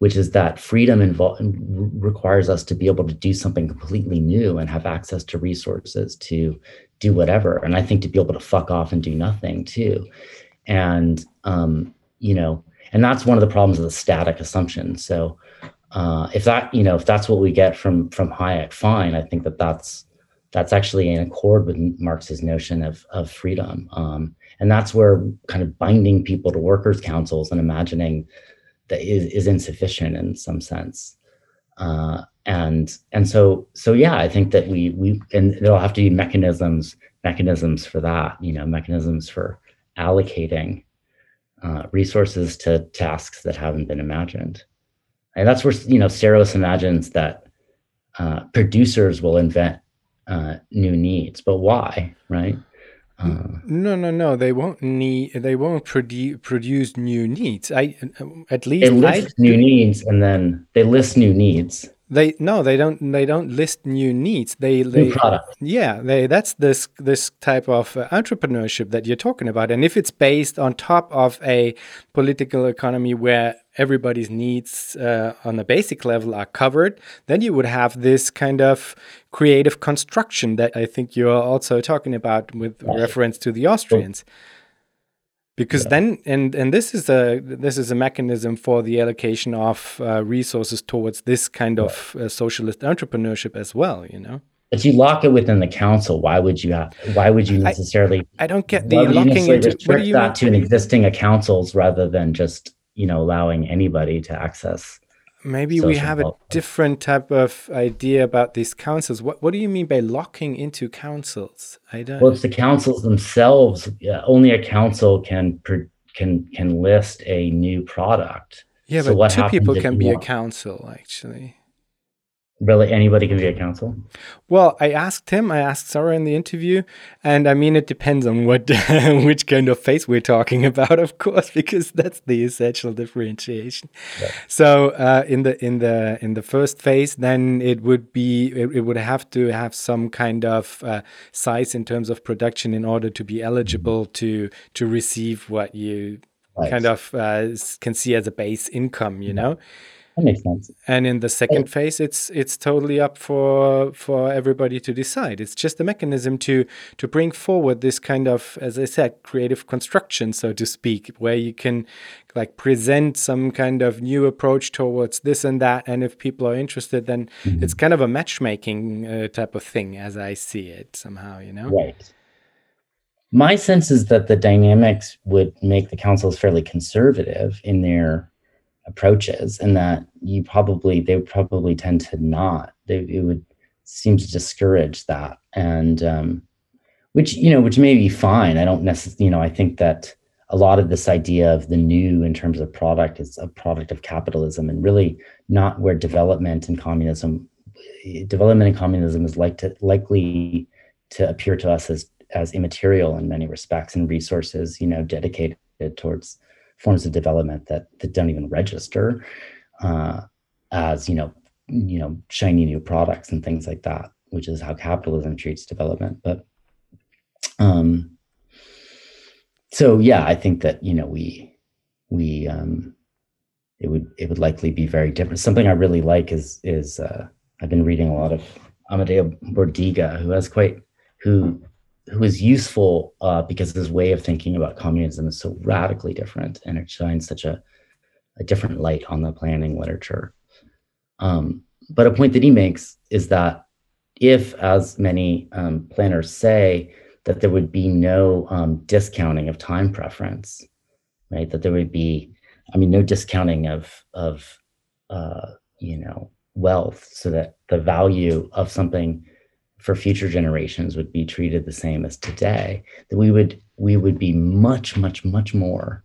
which is that freedom involve, requires us to be able to do something completely new and have access to resources to do whatever. And I think to be able to fuck off and do nothing too. And, um, you know, and that's one of the problems of the static assumption. So uh, if that, you know, if that's what we get from, from Hayek, fine. I think that that's, that's actually in accord with Marx's notion of, of freedom. Um, and that's where kind of binding people to workers' councils and imagining that is, is insufficient in some sense. Uh, and and so so yeah, I think that we we and there'll have to be mechanisms mechanisms for that. You know, mechanisms for allocating uh, resources to tasks that haven't been imagined. And that's where you know Saros imagines that uh, producers will invent uh, new needs, but why, right? Uh, no, no, no. They won't need. They won't produce produce new needs. I at least they list I, new needs, and then they list new needs. They no, they don't. They don't list new needs. They they new product. Yeah, they that's this this type of uh, entrepreneurship that you're talking about. And if it's based on top of a political economy where everybody's needs uh, on a basic level are covered, then you would have this kind of creative construction that I think you're also talking about with right. reference to the Austrians because yeah. then and and this is a this is a mechanism for the allocation of uh, resources towards this kind right. of uh, socialist entrepreneurship as well you know but you lock it within the council why would you have why would you necessarily i, I don't get the locking into restrict you, that to an existing councils rather than just you know allowing anybody to access Maybe we have a different type of idea about these councils. What What do you mean by locking into councils? I don't. Well, it's the councils themselves. Yeah, only a council can can can list a new product. Yeah, so but two people can be a council actually really anybody can be a council well i asked him i asked sarah in the interview and i mean it depends on what <laughs> which kind of face we're talking <laughs> about of course because that's the essential differentiation yeah. so uh, in the in the in the first phase then it would be it, it would have to have some kind of uh, size in terms of production in order to be eligible to to receive what you right. kind of uh, can see as a base income you know that makes sense. And in the second phase, it's it's totally up for for everybody to decide. It's just a mechanism to to bring forward this kind of, as I said, creative construction, so to speak, where you can like present some kind of new approach towards this and that. And if people are interested, then mm-hmm. it's kind of a matchmaking uh, type of thing, as I see it somehow. You know, right. My sense is that the dynamics would make the councils fairly conservative in their approaches and that you probably they probably tend to not they it would seem to discourage that. And um which you know which may be fine. I don't necessarily you know i think that a lot of this idea of the new in terms of product is a product of capitalism and really not where development and communism development and communism is like to, likely to appear to us as as immaterial in many respects and resources you know dedicated towards forms of development that that don't even register uh, as you know you know shiny new products and things like that which is how capitalism treats development. But um so yeah i think that you know we we um it would it would likely be very different. Something i really like is is uh i've been reading a lot of amadeo bordiga who has quite who who is useful uh, because his way of thinking about communism is so radically different and it shines such a, a different light on the planning literature. Um, but a point that he makes is that if, as many um, planners say, that there would be no um, discounting of time preference, right? That there would be, I mean, no discounting of of uh, you know wealth, so that the value of something for future generations would be treated the same as today that we would we would be much much much more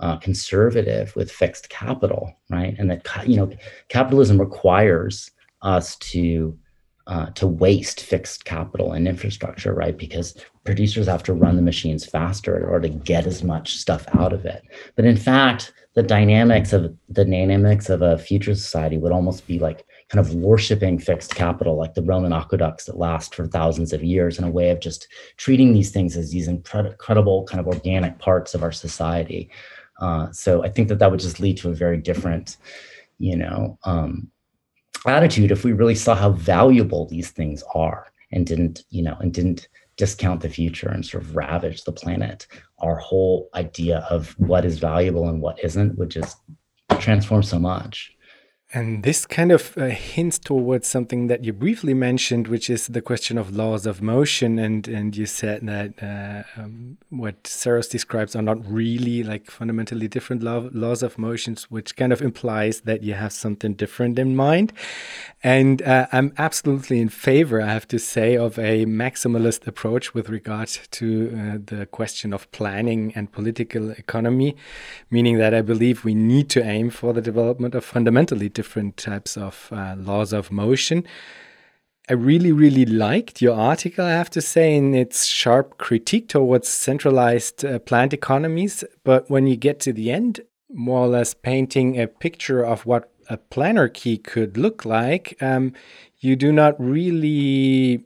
uh, conservative with fixed capital right? And that you know capitalism requires us to uh, to waste fixed capital and infrastructure right? Because producers have to run the machines faster in order to get as much stuff out of it. But in fact the dynamics of the dynamics of a future society would almost be like kind of worshiping fixed capital, like the Roman aqueducts that last for thousands of years, in a way of just treating these things as these incredible kind of organic parts of our society. Uh, so I think that that would just lead to a very different, you know, um, attitude if we really saw how valuable these things are and didn't, you know, and didn't discount the future and sort of ravage the planet. Our whole idea of what is valuable and what isn't would just transform so much. And this kind of uh, hints towards something that you briefly mentioned, which is the question of laws of motion. And and you said that uh, um, what Saros describes are not really like fundamentally different law, laws of motions, which kind of implies that you have something different in mind. And uh, I'm absolutely in favor, I have to say, of a maximalist approach with regard to uh, the question of planning and political economy, meaning that I believe we need to aim for the development of fundamentally different different types of uh, laws of motion. I really, really liked your article, I have to say, in its sharp critique towards centralized uh, planned economies. But when you get to the end, more or less painting a picture of what a planarchy could look like, um, you do not really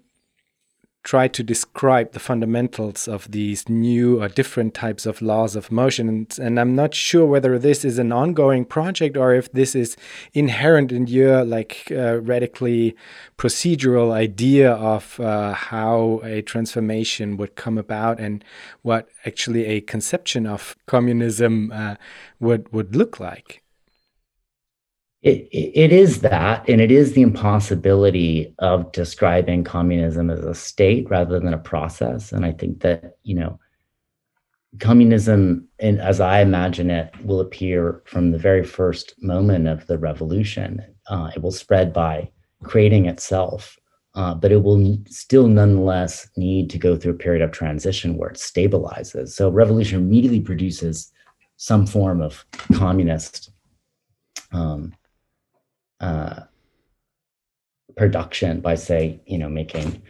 try to describe the fundamentals of these new or different types of laws of motion. And, and, I'm not sure whether this is an ongoing project or if this is inherent in your like uh, radically procedural idea of uh, how a transformation would come about and what actually a conception of communism uh, would would look like it, it is that, and it is the impossibility of describing communism as a state rather than a process. And I think that, you know, communism, and as I imagine it, will appear from the very first moment of the revolution. Uh, it will spread by creating itself, uh, but it will still nonetheless need to go through a period of transition where it stabilizes. So revolution immediately produces some form of communist um, uh, production by say you know making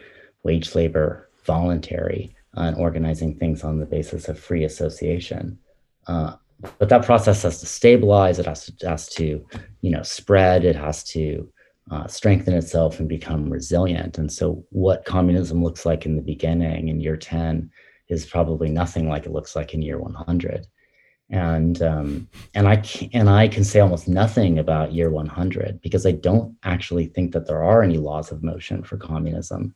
wage labor voluntary and organizing things on the basis of free association. Uh, but that process has to stabilize. It has to has to you know spread. It has to uh, strengthen itself and become resilient. And so what communism looks like in the beginning in year 10 is probably nothing like it looks like in year 100 and um, and I can, and I can say almost nothing about year 100 because I don't actually think that there are any laws of motion for communism.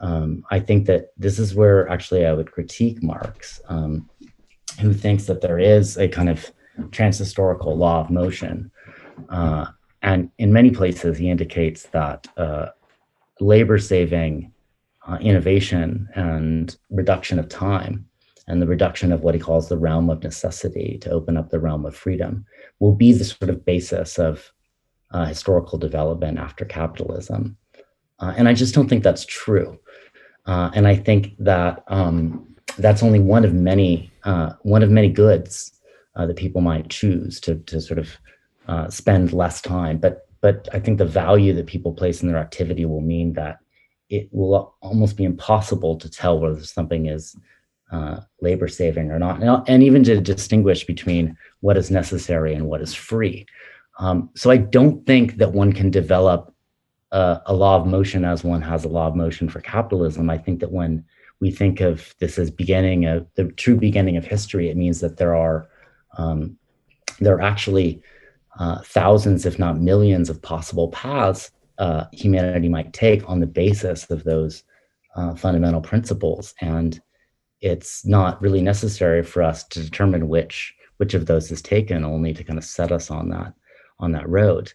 Um, I think that this is where actually I would critique Marx, um, who thinks that there is a kind of transhistorical law of motion, uh, and in many places he indicates that uh, labor saving uh, innovation and reduction of time and the reduction of what he calls the realm of necessity to open up the realm of freedom will be the sort of basis of uh, historical development after capitalism. Uh, and I just don't think that's true. Uh, and I think that um, that's only one of many uh, one of many goods uh, that people might choose to to sort of uh, spend less time. But but I think the value that people place in their activity will mean that it will almost be impossible to tell whether something is uh, labor saving or not, and, even to distinguish between what is necessary and what is free. Um, so I don't think that one can develop a, a law of motion as one has a law of motion for capitalism. I think that when we think of this as beginning of the true beginning of history, it means that there are um, there are actually uh, thousands, if not millions, of possible paths uh, humanity might take on the basis of those uh, fundamental principles, and it's not really necessary for us to determine which which of those is taken, only to kind of set us on that on that road.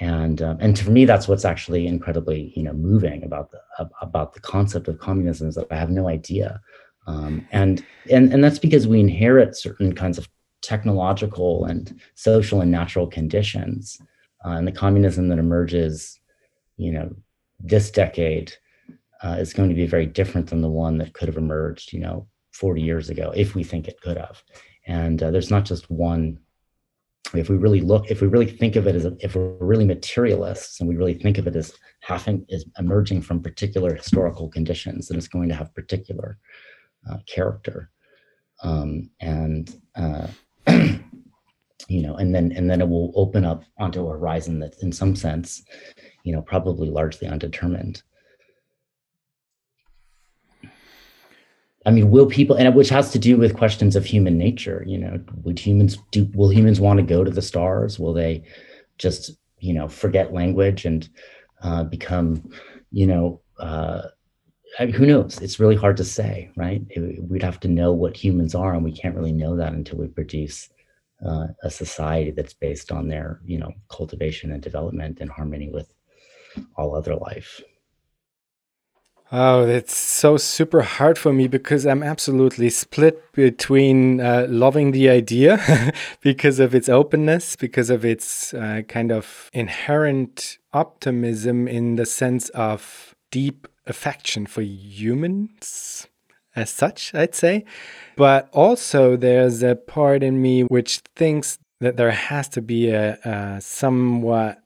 And um, and for me that's what's actually incredibly you know moving about the about the concept of communism is that i have no idea. Um, and and and that's because we inherit certain kinds of technological and social and natural conditions uh, and the communism that emerges you know this decade uh, is going to be very different than the one that could have emerged you know 40 years ago if we think it could have and uh, there's not just one if we really look, if we really think of it as, a, if we're really materialists and we really think of it as having, is emerging from particular historical conditions, then it's going to have particular uh, character. Um, and, uh, <clears throat> you know, and then, and then it will open up onto a horizon that's in some sense, you know, probably largely undetermined. I mean, will people, and which has to do with questions of human nature. You know, would humans do? Will humans want to go to the stars? Will they just, you know, forget language and uh, become, you know, uh, I mean, who knows? It's really hard to say, right? It, we'd have to know what humans are, and we can't really know that until we produce uh, a society that's based on their, you know, cultivation and development in harmony with all other life. Oh, that's so super hard for me because I'm absolutely split between uh, loving the idea <laughs> because of its openness, because of its uh, kind of inherent optimism in the sense of deep affection for humans as such, I'd say. But also, there's a part in me which thinks that there has to be a, a somewhat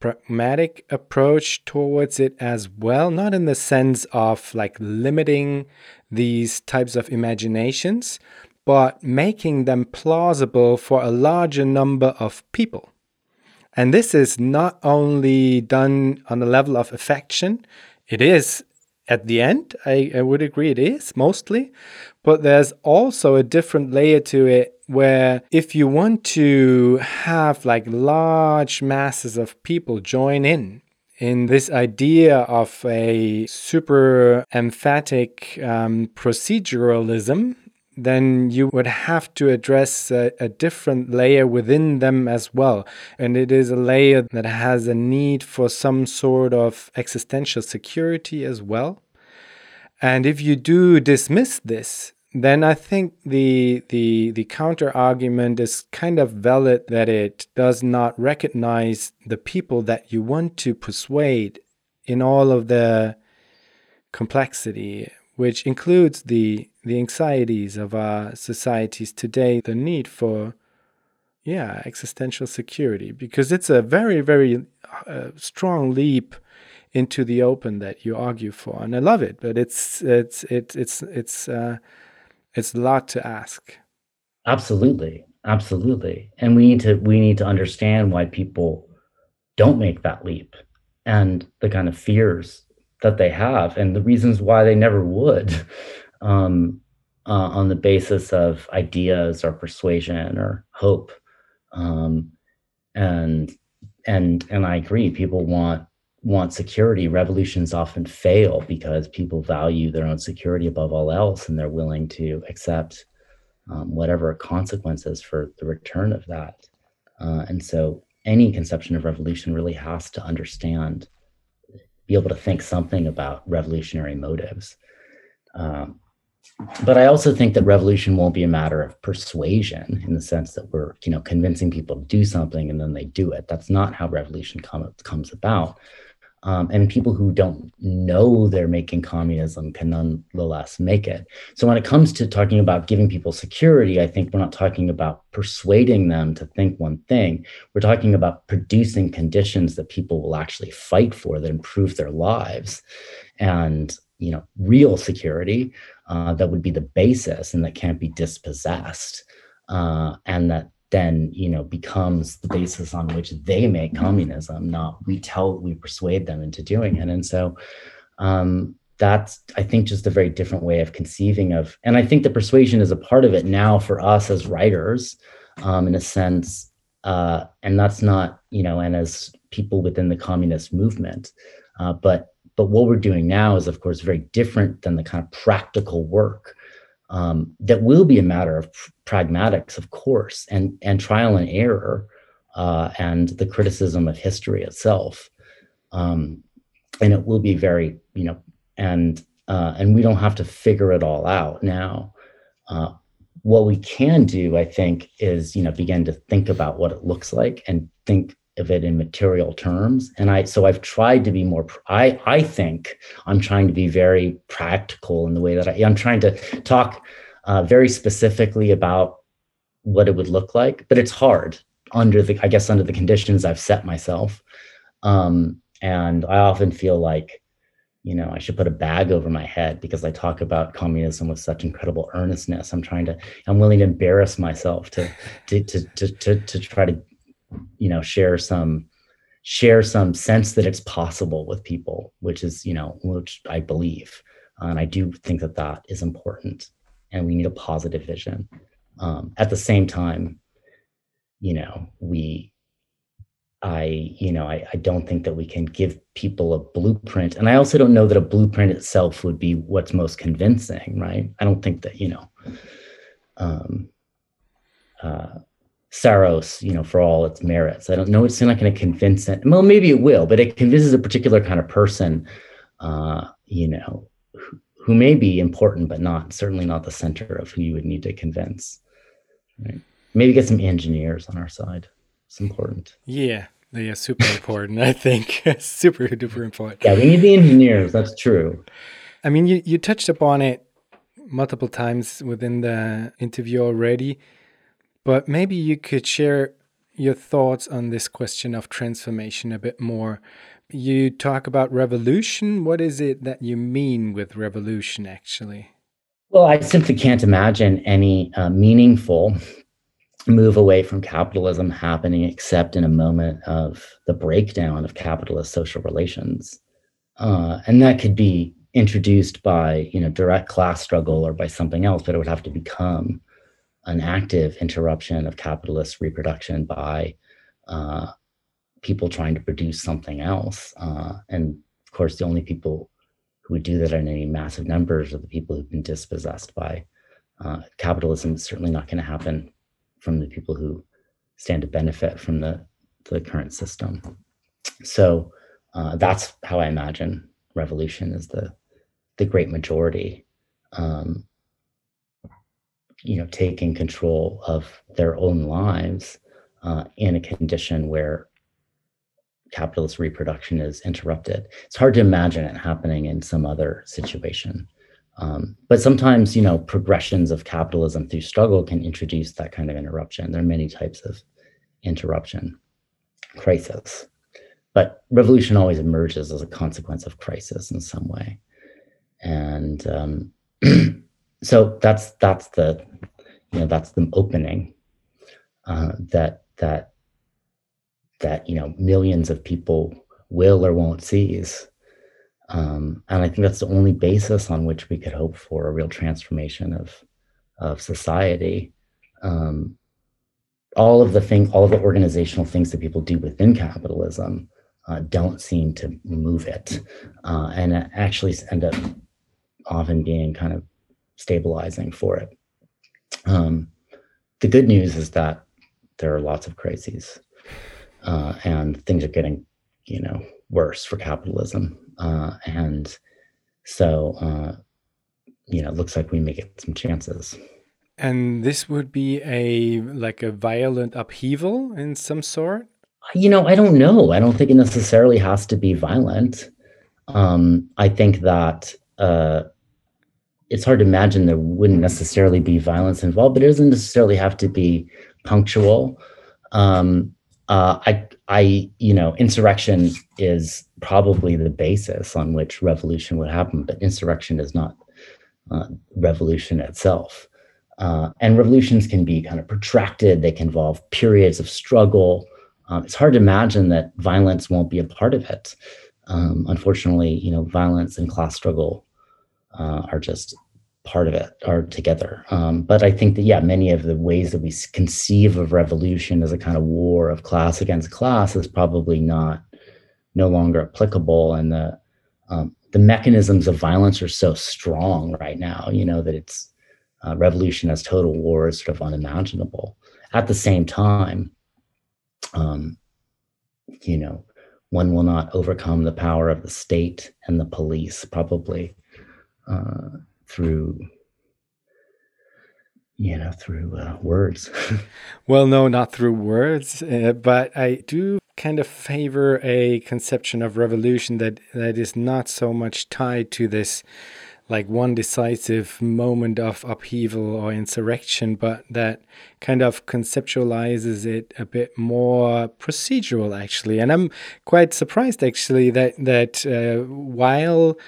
pragmatic approach towards it as well, not in the sense of like limiting these types of imaginations, but making them plausible for a larger number of people. And this is not only done on the level of affection, it is at the end, I, I would agree it is mostly, but there's also a different layer to it where if you want to have like large masses of people join in in this idea of a super emphatic um, proceduralism, then you would have to address a, a, different layer within them as well. And it is a layer that has a need for some sort of existential security as well. And if you do dismiss this, then I think the the the counter argument is kind of valid that it does not recognize the people that you want to persuade in all of the complexity, which includes the the anxieties of our societies today, the need for yeah existential security, because it's a very very uh, strong leap into the open that you argue for, and I love it. But it's it's it's it's it's uh, it's a lot to ask. Absolutely. Absolutely. And we need to we need to understand why people don't make that leap and the kind of fears that they have and the reasons why they never would <laughs> um, uh, on the basis of ideas or persuasion or hope um, and and and i agree people want want security, revolutions often fail because people value their own security above all else and they're willing to accept um, whatever consequences for the return of that. Uh, and so any conception of revolution really has to understand, be able to think something about revolutionary motives. Um, but I also think that revolution won't be a matter of persuasion in the sense that we're, you know, convincing people to do something and then they do it. That's not how revolution come, comes about Um, and people who don't know they're making communism can nonetheless make it. So when it comes to talking about giving people security, I think we're not talking about persuading them to think one thing. We're talking about producing conditions that people will actually fight for that improve their lives, and you know, real security uh, that would be the basis and that can't be dispossessed, uh, and that then you know becomes the basis on which they make communism not we tell we persuade them into doing it. And so um, that's i think just a very different way of conceiving of and i think the persuasion is a part of it now for us as writers um, in a sense uh, and that's not you know and as people within the communist movement uh, but but what we're doing now is of course very different than the kind of practical work um, that will be a matter of pragmatics, of course, and and trial and error, uh, and the criticism of history itself, um, and it will be very, you know, and uh, and we don't have to figure it all out now. Uh, what we can do, I think, is you know begin to think about what it looks like and think of it in material terms. And i so i've tried to be more i i think i'm trying to be very practical in the way that I, i'm trying to talk uh, very specifically about what it would look like but it's hard under the i guess under the conditions i've set myself. Um, and i often feel like you know i should put a bag over my head because i talk about communism with such incredible earnestness. I'm trying to i'm willing to embarrass myself to to to to, to, to try to you know share some share some sense that it's possible with people which is you know which i believe. And i do think that that is important and we need a positive vision. Um, at the same time you know we i you know I, I don't think that we can give people a blueprint. And i also don't know that a blueprint itself would be what's most convincing right? I don't think that you know um, uh, Saros, you know, for all its merits. I don't know it's not going to convince it. Well, maybe it will, but it convinces a particular kind of person, uh, you know, who, who, may be important, but not certainly not the center of who you would need to convince. Right? Maybe get some engineers on our side. It's important. Yeah, they are super important. I think <laughs> super duper important. Yeah, we need the engineers. That's true. I mean, you you touched upon it multiple times within the interview already but maybe you could share your thoughts on this question of transformation a bit more. You talk about revolution. What is it that you mean with revolution, actually? Well, I simply can't imagine any uh, meaningful move away from capitalism happening except in a moment of the breakdown of capitalist social relations. Uh, and that could be introduced by you know direct class struggle or by something else, but it would have to become an active interruption of capitalist reproduction by uh, people trying to produce something else. Uh, and of course, the only people who would do that in any massive numbers are the people who've been dispossessed by uh, capitalism. It's certainly not going to happen from the people who stand to benefit from the, the current system. So uh, that's how I imagine revolution is the the great majority. Um, you know taking control of their own lives uh, in a condition where capitalist reproduction is interrupted. It's hard to imagine it happening in some other situation. Um, but sometimes you know progressions of capitalism through struggle can introduce that kind of interruption. There are many types of interruption crisis. But revolution always emerges as a consequence of crisis in some way. And um, <clears throat> so that's that's the you know that's the opening uh, that that that you know millions of people will or won't seize um, and i think that's the only basis on which we could hope for a real transformation of of society. Um, all of the thing all of the organizational things that people do within capitalism uh, don't seem to move it uh, and actually end up often being kind of stabilizing for it. Um, the good news is that there are lots of crises, uh, and things are getting, you know, worse for capitalism. Uh, and so, uh, you know, it looks like we may get some chances. And this would be a like a violent upheaval in some sort. You know, I don't know. I don't think it necessarily has to be violent. Um, I think that uh, it's hard to imagine there wouldn't necessarily be violence involved, but it doesn't necessarily have to be punctual. Um, uh, I, I, you know, insurrection is probably the basis on which revolution would happen, but insurrection is not uh, revolution itself. Uh, and revolutions can be kind of protracted. They can involve periods of struggle. Um, it's hard to imagine that violence won't be a part of it. Um, unfortunately, you know, violence and class struggle uh, are just part of it, are together. Um, but I think that yeah, many of the ways that we conceive of revolution as a kind of war of class against class is probably not no longer applicable, and the um, the mechanisms of violence are so strong right now. You know that it's uh, revolution as total war is sort of unimaginable. At the same time, um, you know, one will not overcome the power of the state and the police, probably uh, through you know through uh, words <laughs> well no not through words uh, but i do kind of favor a conception of revolution that that is not so much tied to this like one decisive moment of upheaval or insurrection, but that kind of conceptualizes it a bit more procedural, actually. And I'm quite surprised, actually, that that uh, while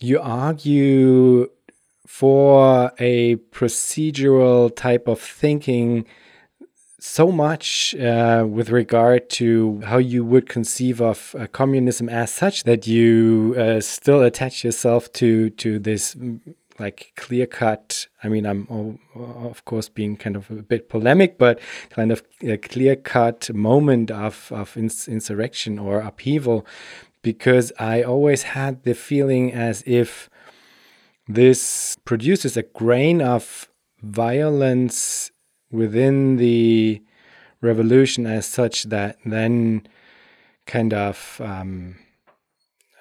you argue for a procedural type of thinking so much uh, with regard to how you would conceive of uh, communism as such that you uh, still attach yourself to to this mm, like clear cut i mean i'm of course being kind of a bit polemic but kind of a clear cut moment of of ins insurrection or upheaval because i always had the feeling as if this produces a grain of violence within the revolution as such that then kind of um,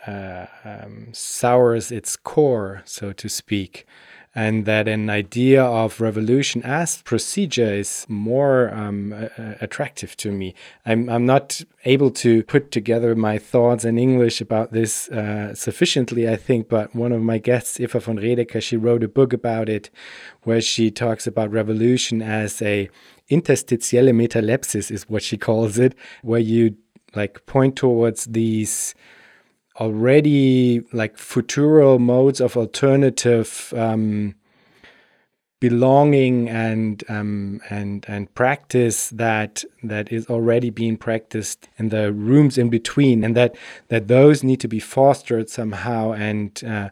uh, um, sours its core, so to speak and that an idea of revolution as procedure is more um, attractive to me. I'm, I'm not able to put together my thoughts in English about this uh, sufficiently, I think, but one of my guests, Eva von Redecker, she wrote a book about it where she talks about revolution as a interstitielle metalepsis is what she calls it, where you like point towards these already like futural modes of alternative um, belonging and um, and and practice that that is already being practiced in the rooms in between, and that that those need to be fostered somehow and uh,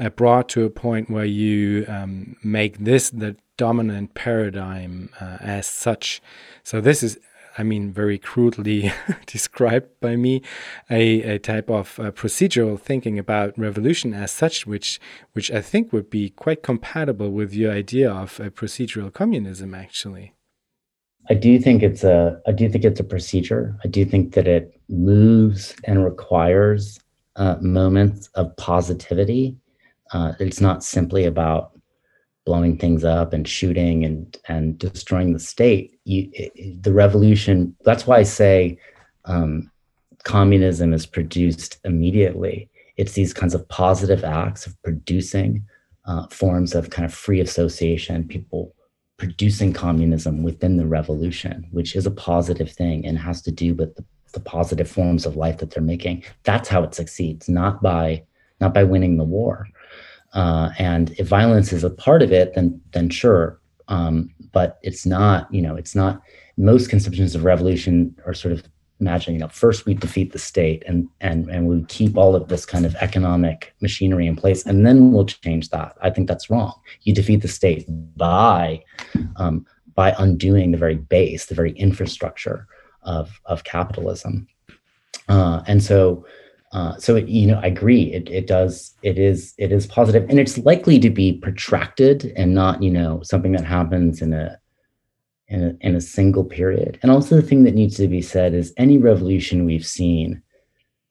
uh, brought to a point where you um, make this the dominant paradigm uh, as such. So this is I mean, very crudely <laughs> described by me, a, a type of uh, procedural thinking about revolution as such, which which I think would be quite compatible with your idea of a procedural communism, actually. I do think it's a I do think it's a procedure. I do think that it moves and requires uh, moments of positivity. Uh, it's not simply about blowing things up and shooting and and destroying the state. You, it, the revolution. That's why I say um, communism is produced immediately. It's these kinds of positive acts of producing uh, forms of kind of free association. People producing communism within the revolution, which is a positive thing and has to do with the, the positive forms of life that they're making. That's how it succeeds, not by not by winning the war. Uh, and if violence is a part of it, then then sure. Um, but it's not, you know, it's not most conceptions of revolution are sort of imagining, you know, first we defeat the state and and and we keep all of this kind of economic machinery in place, and then we'll change that. I think that's wrong. You defeat the state by um, by undoing the very base, the very infrastructure of of capitalism. Uh, and so uh, so it, you know, I agree. It it does. It is it is positive, and it's likely to be protracted and not you know something that happens in a in a, in a single period. And also, the thing that needs to be said is any revolution we've seen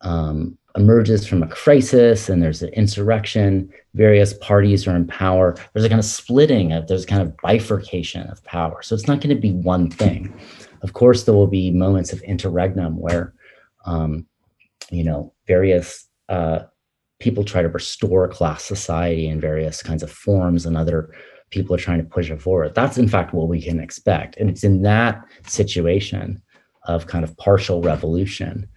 um, emerges from a crisis, and there's an insurrection. Various parties are in power. There's a kind of splitting of there's kind of bifurcation of power. So it's not going to be one thing. of course, there will be moments of interregnum where, um, you know, various uh, people try to restore class society in various kinds of forms, and other people are trying to push it forward. That's in fact what we can expect, and it's in that situation of kind of partial revolution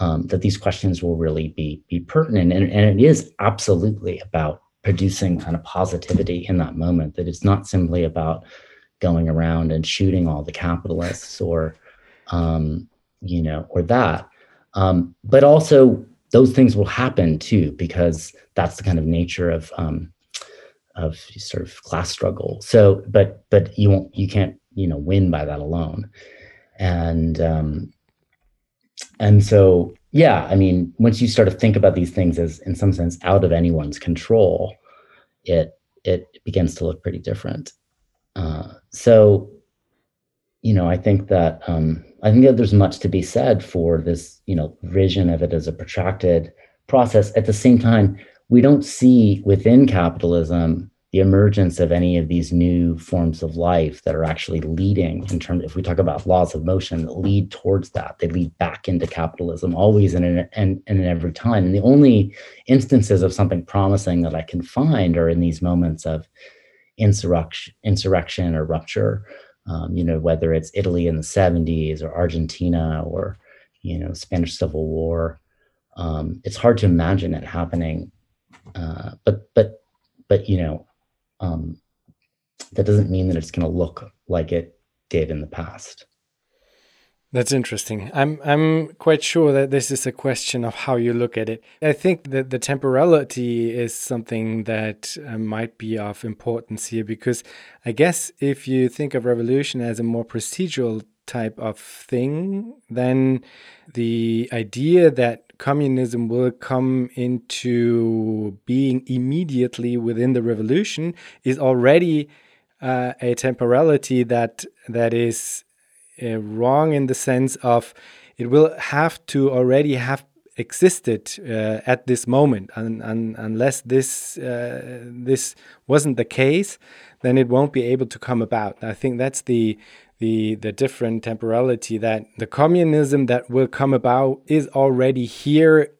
um, that these questions will really be be pertinent, and, and it is absolutely about producing kind of positivity in that moment. That it's not simply about going around and shooting all the capitalists or um, you know or that um, but also those things will happen too because that's the kind of nature of um, of sort of class struggle. So but but you won't you can't you know win by that alone. And um and so yeah i mean once you start to think about these things as in some sense out of anyone's control it it begins to look pretty different. Uh, so, you know, I think that um, I think that there's much to be said for this, you know, vision of it as a protracted process. At the same time, we don't see within capitalism the emergence of any of these new forms of life that are actually leading in terms if we talk about laws of motion that lead towards that they lead back into capitalism always and in, in, in every time and the only instances of something promising that i can find are in these moments of insurrection, insurrection or rupture. Um, you know, whether it's Italy in the 70s or Argentina or, you know, Spanish Civil War. Um, it's hard to imagine it happening. Uh, but, but, but, you know, um, that doesn't mean that it's going to look like it did in the past. That's interesting. I'm I'm quite sure that this is a question of how you look at it. I think that the temporality is something that uh, might be of importance here because I guess if you think of revolution as a more procedural type of thing, then the idea that communism will come into being immediately within the revolution is already uh, a temporality that that is uh, wrong in the sense of it will have to already have existed uh, at this moment. And, and unless this uh, this wasn't the case then it won't be able to come about. I think that's the the the different temporality that the communism that will come about is already here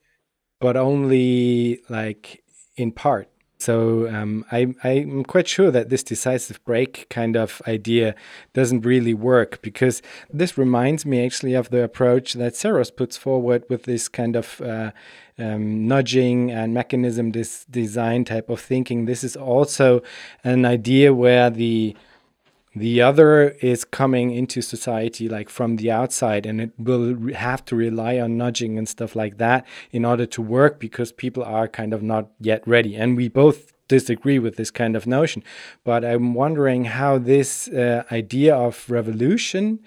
but only like in part so um, I, I'm quite sure that this decisive break kind of idea doesn't really work because this reminds me actually of the approach that Saros puts forward with this kind of uh, um, nudging and mechanism this design type of thinking. This is also an idea where the the other is coming into society like from the outside and it will have to rely on nudging and stuff like that in order to work because people are kind of not yet ready. And we both disagree with this kind of notion but i'm wondering how this uh, idea of revolution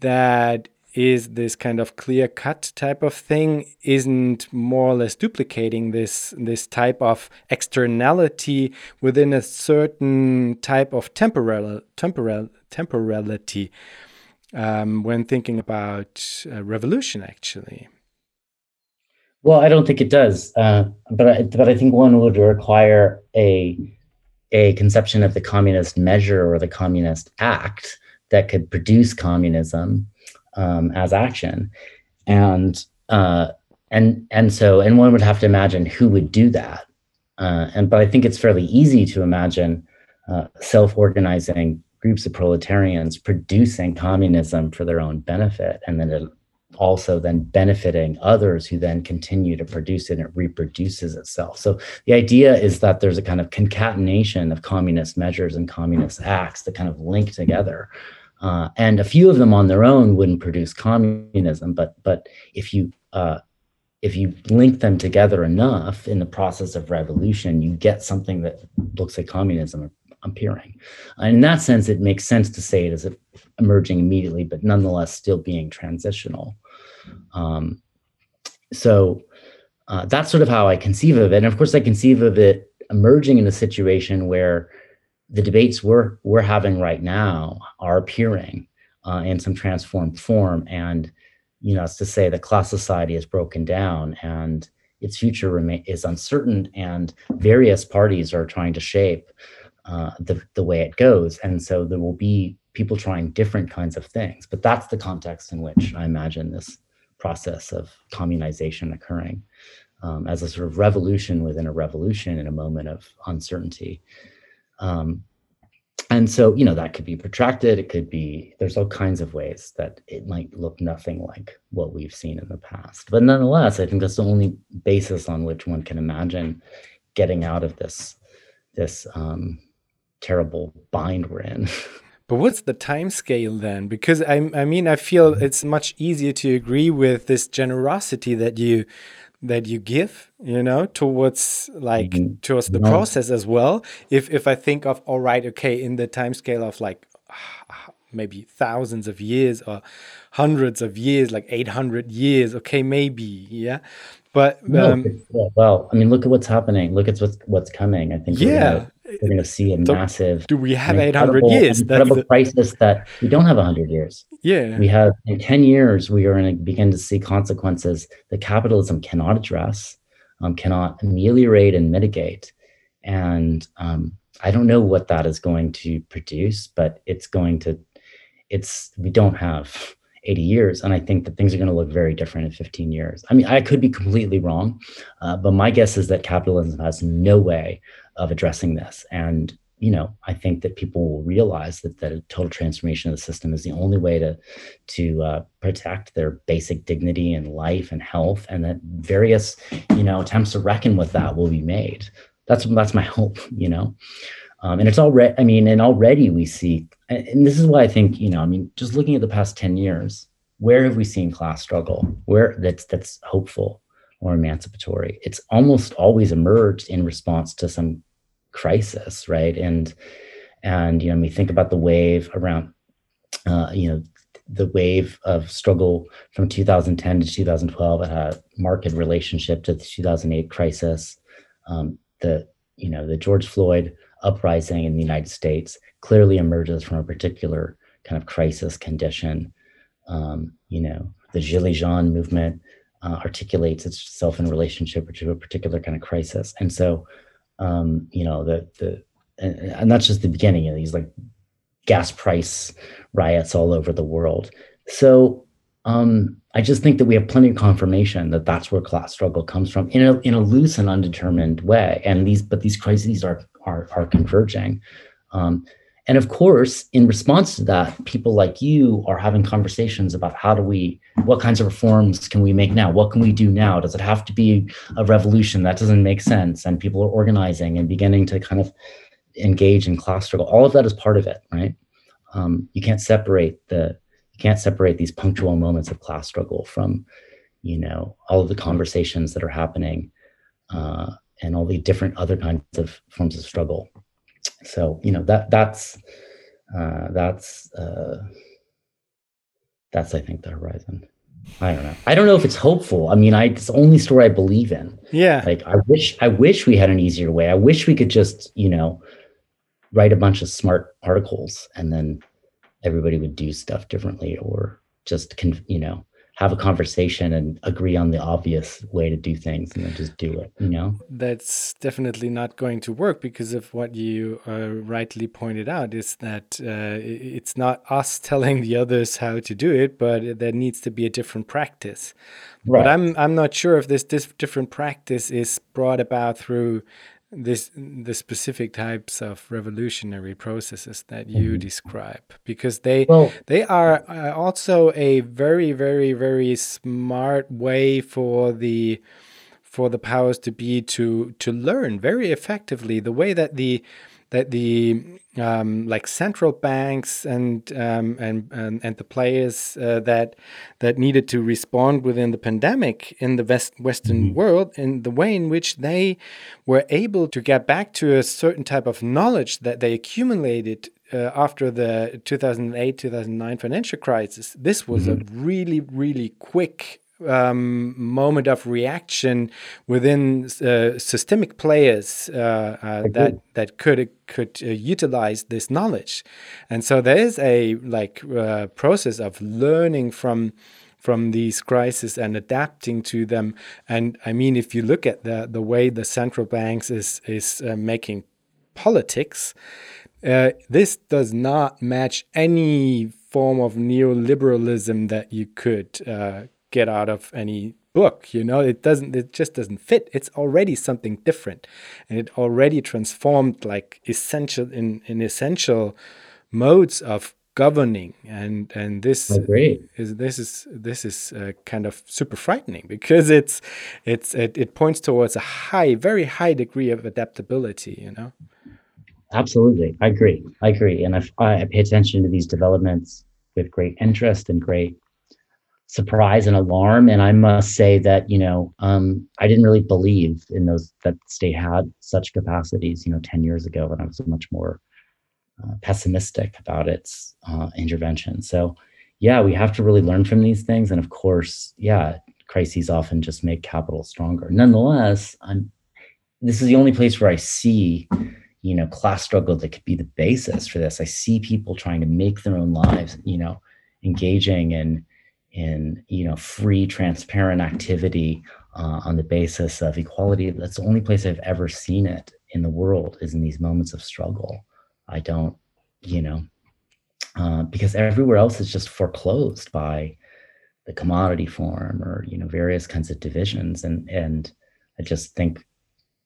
that is this kind of clear cut type of thing isn't more or less duplicating this this type of externality within a certain type of temporal temporal temporality um, when thinking about uh, revolution actually. Well i don't think it does uh, but I, but i think one would require a a conception of the communist measure or the communist act that could produce communism um, as action, and uh, and and so and one would have to imagine who would do that. Uh, and but I think it's fairly easy to imagine uh, self-organizing groups of proletarians producing communism for their own benefit, and then it also then benefiting others who then continue to produce it and it reproduces itself. So the idea is that there's a kind of concatenation of communist measures and communist acts that kind of link together. Uh, and a few of them on their own wouldn't produce communism, but but if you uh, if you link them together enough in the process of revolution, you get something that looks like communism appearing. And in that sense, it makes sense to say it is emerging immediately, but nonetheless still being transitional. Um, so uh, that's sort of how I conceive of it. And of course, I conceive of it emerging in a situation where the debates we're we're having right now are appearing uh, in some transformed form, and you know, it's to say that class society is broken down and its future remain is uncertain, and various parties are trying to shape uh, the the way it goes, and so there will be people trying different kinds of things. But that's the context in which I imagine this process of communization occurring um, as a sort of revolution within a revolution in a moment of uncertainty. Um, and so, you know, that could be protracted. It could be, there's all kinds of ways that it might look nothing like what we've seen in the past. But nonetheless, I think that's the only basis on which one can imagine getting out of this, this um, terrible bind we're in. <laughs> But what's the time scale then? Because I, I mean, I feel it's much easier to agree with this generosity that you that you give you know towards like mm -hmm. towards the process as well. If if i think of all right okay in the time scale of like <sighs> maybe thousands of years or hundreds of years like 800 years okay maybe yeah? But um, no, well i mean look at what's happening. Look at what's what's coming. I think yeah we're going to see a massive. Do we have 800 years? Incredible the... crisis that we don't have 100 years. Yeah. We have in 10 years, we are going to begin to see consequences that capitalism cannot address, um, cannot ameliorate and mitigate. And um, I don't know what that is going to produce, but it's going to, it's, we don't have 80 years. And I think that things are going to look very different in 15 years. I mean, I could be completely wrong, uh, but my guess is that capitalism has no way of addressing this. And you know, I think that people will realize that, that a total transformation of the system is the only way to to uh, protect their basic dignity and life and health, and that various you know attempts to reckon with that will be made. That's that's my <laughs> hope. You know, um, and it's already. I mean, and already we see, and this is why I think you know. I mean, just looking at the past ten years, where have we seen class struggle? Where that's that's hopeful or emancipatory? It's almost always emerged in response to some crisis, right? And and you know, we think about the wave around, uh, you know, the wave of struggle from 2010 to 2012 it had a marked relationship to the 2008 crisis. Um, the you know the George Floyd uprising in the United States clearly emerges from a particular kind of crisis condition. Um, you know, the Gilets jaunes movement uh, articulates itself in relationship to a particular kind of crisis, and so um, you know, the the and, and that's just the beginning of these like gas price riots all over the world. So um, I just think that we have plenty of confirmation that that's where class struggle comes from in a in a loose and undetermined way. And these but these crises are are are converging. Um, and of course, in response to that, people like you are having conversations about how do we, what kinds of reforms can we make now? What can we do now? Does it have to be a revolution? That doesn't make sense. And people are organizing and beginning to kind of engage in class struggle. All of that is part of it, right? Um, you can't separate the, you can't separate these punctual moments of class struggle from, you know, all of the conversations that are happening uh, and all the different other kinds of forms of struggle so you know that that's uh, that's uh, that's I think the horizon. I don't know. I don't know if it's hopeful. I mean, I it's the only story I believe in. Yeah. Like I wish I wish we had an easier way. I wish we could just, you know, write a bunch of smart articles and then everybody would do stuff differently or just can, you know, have a conversation and agree on the obvious way to do things and then just do it you know that's definitely not going to work because of what you uh, rightly pointed out is that uh, it's not us <laughs> telling the others how to do it but there needs to be a different practice right. but i'm i'm not sure if this, this different practice is brought about through this the specific types of revolutionary processes that you mm-hmm. describe because they well, they are uh, also a very very very smart way for the for the powers to be to to learn very effectively the way that the that the um, like central banks and, um, and and and the players uh, that that needed to respond within the pandemic in the West Western mm -hmm. world in the way in which they were able to get back to a certain type of knowledge that they accumulated uh, after the 2008 2009 financial crisis. This was mm -hmm. a mm-hmm. really really quick um, moment of reaction within uh, systemic players uh, uh, that that could could uh, utilize this knowledge, and so there is a like uh, process of learning from from these crises and adapting to them. And I mean, if you look at the the way the central banks is is uh, making politics, uh, this does not match any form of neoliberalism that you could uh, get out of any book you know? It doesn't it just doesn't fit. It's already something different. And it already transformed like essential in in essential modes of governing. And and this is this is this is uh, kind of super frightening because it's it's it, it points towards a high very high degree of adaptability you know? Absolutely. I agree. I agree. And I, I pay attention to these developments with great interest and great surprise and alarm and i must say that you know um, i didn't really believe in those that state had such capacities you know 10 years ago when i was much more uh, pessimistic about its uh, intervention. So, yeah, we have to really learn from these things. And of course, yeah, crises often just make capital stronger. Nonetheless, I'm, this is the only place where I see, you know, class struggle that could be the basis for this. I see people trying to make their own lives, you know, engaging in in you know free, transparent activity uh, on the basis of equality. That's the only place I've ever seen it in the world is in these moments of struggle. I don't, you know, uh, because everywhere else is just foreclosed by the commodity form or you know various kinds of divisions, and and I just think,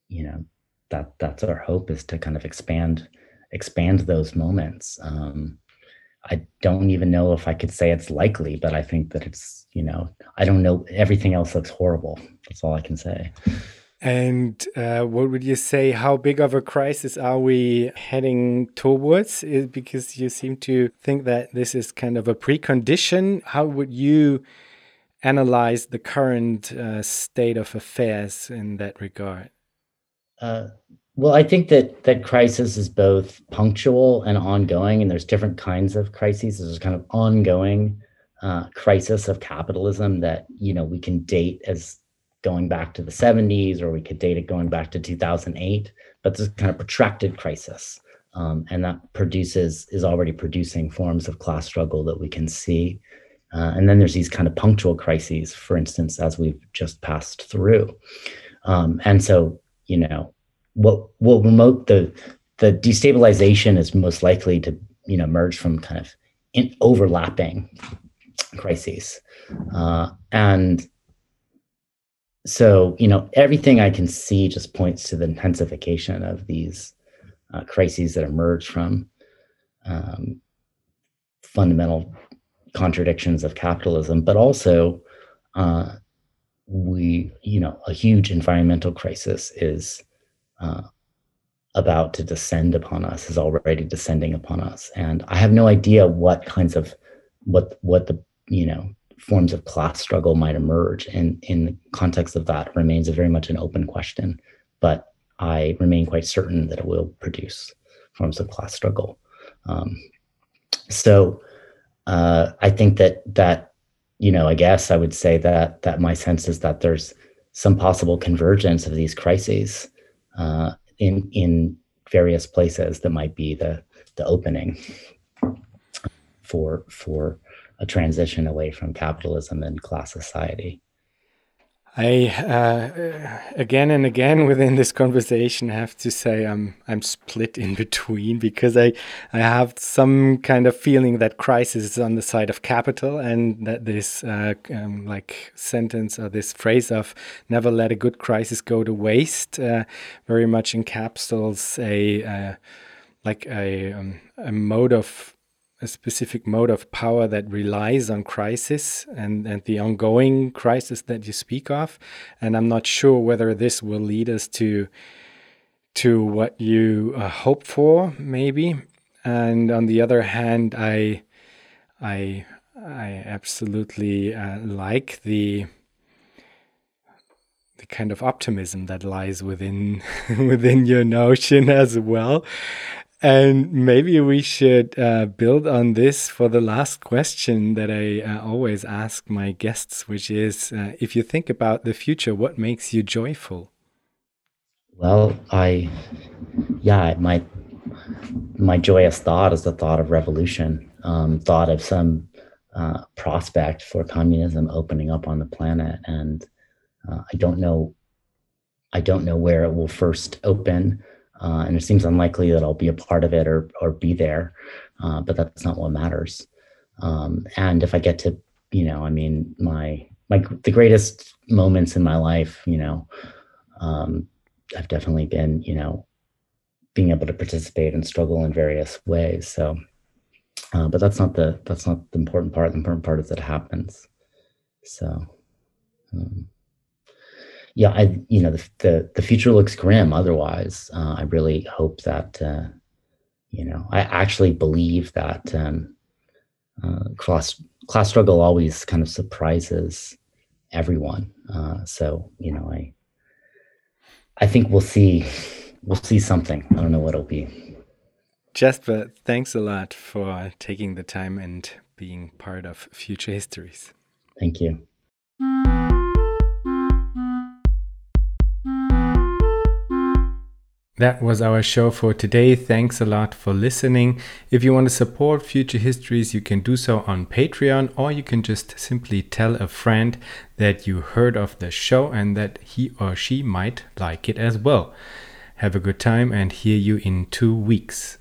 you know, that that's our hope is to kind of expand expand those moments. Um, I don't even know if I could say it's likely, but I think that it's, you know, I don't know. Everything else looks horrible. That's all I can say. And uh, what would you say? How big of a crisis are we heading towards? Because you seem to think that this is kind of a precondition. How would you analyze the current uh, state of affairs in that regard? Uh, well, I think that that crisis is both punctual and ongoing, and there's different kinds of crises. There's kind of ongoing uh, crisis of capitalism that you know we can date as going back to the 70s, or we could date it going back to 2008. But this kind of protracted crisis, um, and that produces is already producing forms of class struggle that we can see. Uh, and then there's these kind of punctual crises, for instance, as we've just passed through. Um, and so, you know, what will remote the the destabilization is most likely to you know emerge from kind of in overlapping crises, uh, and so you know everything i can see just points to the intensification of these uh, crises that emerge from um, fundamental contradictions of capitalism but also uh, we you know a huge environmental crisis is uh, about to descend upon us is already descending upon us and i have no idea what kinds of what what the you know forms of class struggle might emerge. And in the context of that remains a very much an open question. But I remain quite certain that it will produce forms of class struggle. Um, so uh, I think that that you know I guess I would say that that my sense is that there's some possible convergence of these crises uh, in in various places that might be the the opening for for a transition away from capitalism and class society. I uh, again and again <laughs> within this conversation have to say I'm I'm split in between because I I have some kind of feeling that crisis is on the side of capital and that this uh, um, like sentence or this phrase of never let a good crisis go to waste uh, very much encapsulates a uh, like a um, a mode of a specific mode of power that relies on crisis and, and the ongoing crisis that you speak of. And I'm not sure whether this will lead us to to what you uh, hope for, maybe. And on the other hand, I I I absolutely uh, like the the kind of optimism that lies within <laughs> within your notion as well. And maybe we should uh, build on this for the last question that I uh, always ask my guests, which is uh, if you think about the future, what makes you joyful? Well, I, yeah, my, my joyous thought is the thought of revolution, um, thought of some uh, prospect for communism opening up on the planet. And uh, I don't know, I don't know where it will first open. Uh, and it seems unlikely that I'll be a part of it or or be there. Uh, but that's not what matters. Um, and if I get to, you know, I mean, my my the greatest moments in my life, you know, um, have definitely been, you know, being able to participate and struggle in various ways. So, uh, but that's not the that's not the important part. The important part is that it happens. So, um, yeah, I you know the the, the future looks grim. Otherwise, uh, I really hope that uh, you know I actually believe that um, uh, class class struggle always kind of surprises everyone. Uh, so you know I I think we'll see we'll see something. I don't know what it'll be. Jasper, thanks a lot for taking the time and being part of Future Histories. Thank you. That was our show for today. Thanks a lot for listening. If you want to support Future Histories, you can do so on Patreon, or you can just simply tell a friend that you heard of the show and that he or she might like it as well. Have a good time and hear you in two weeks.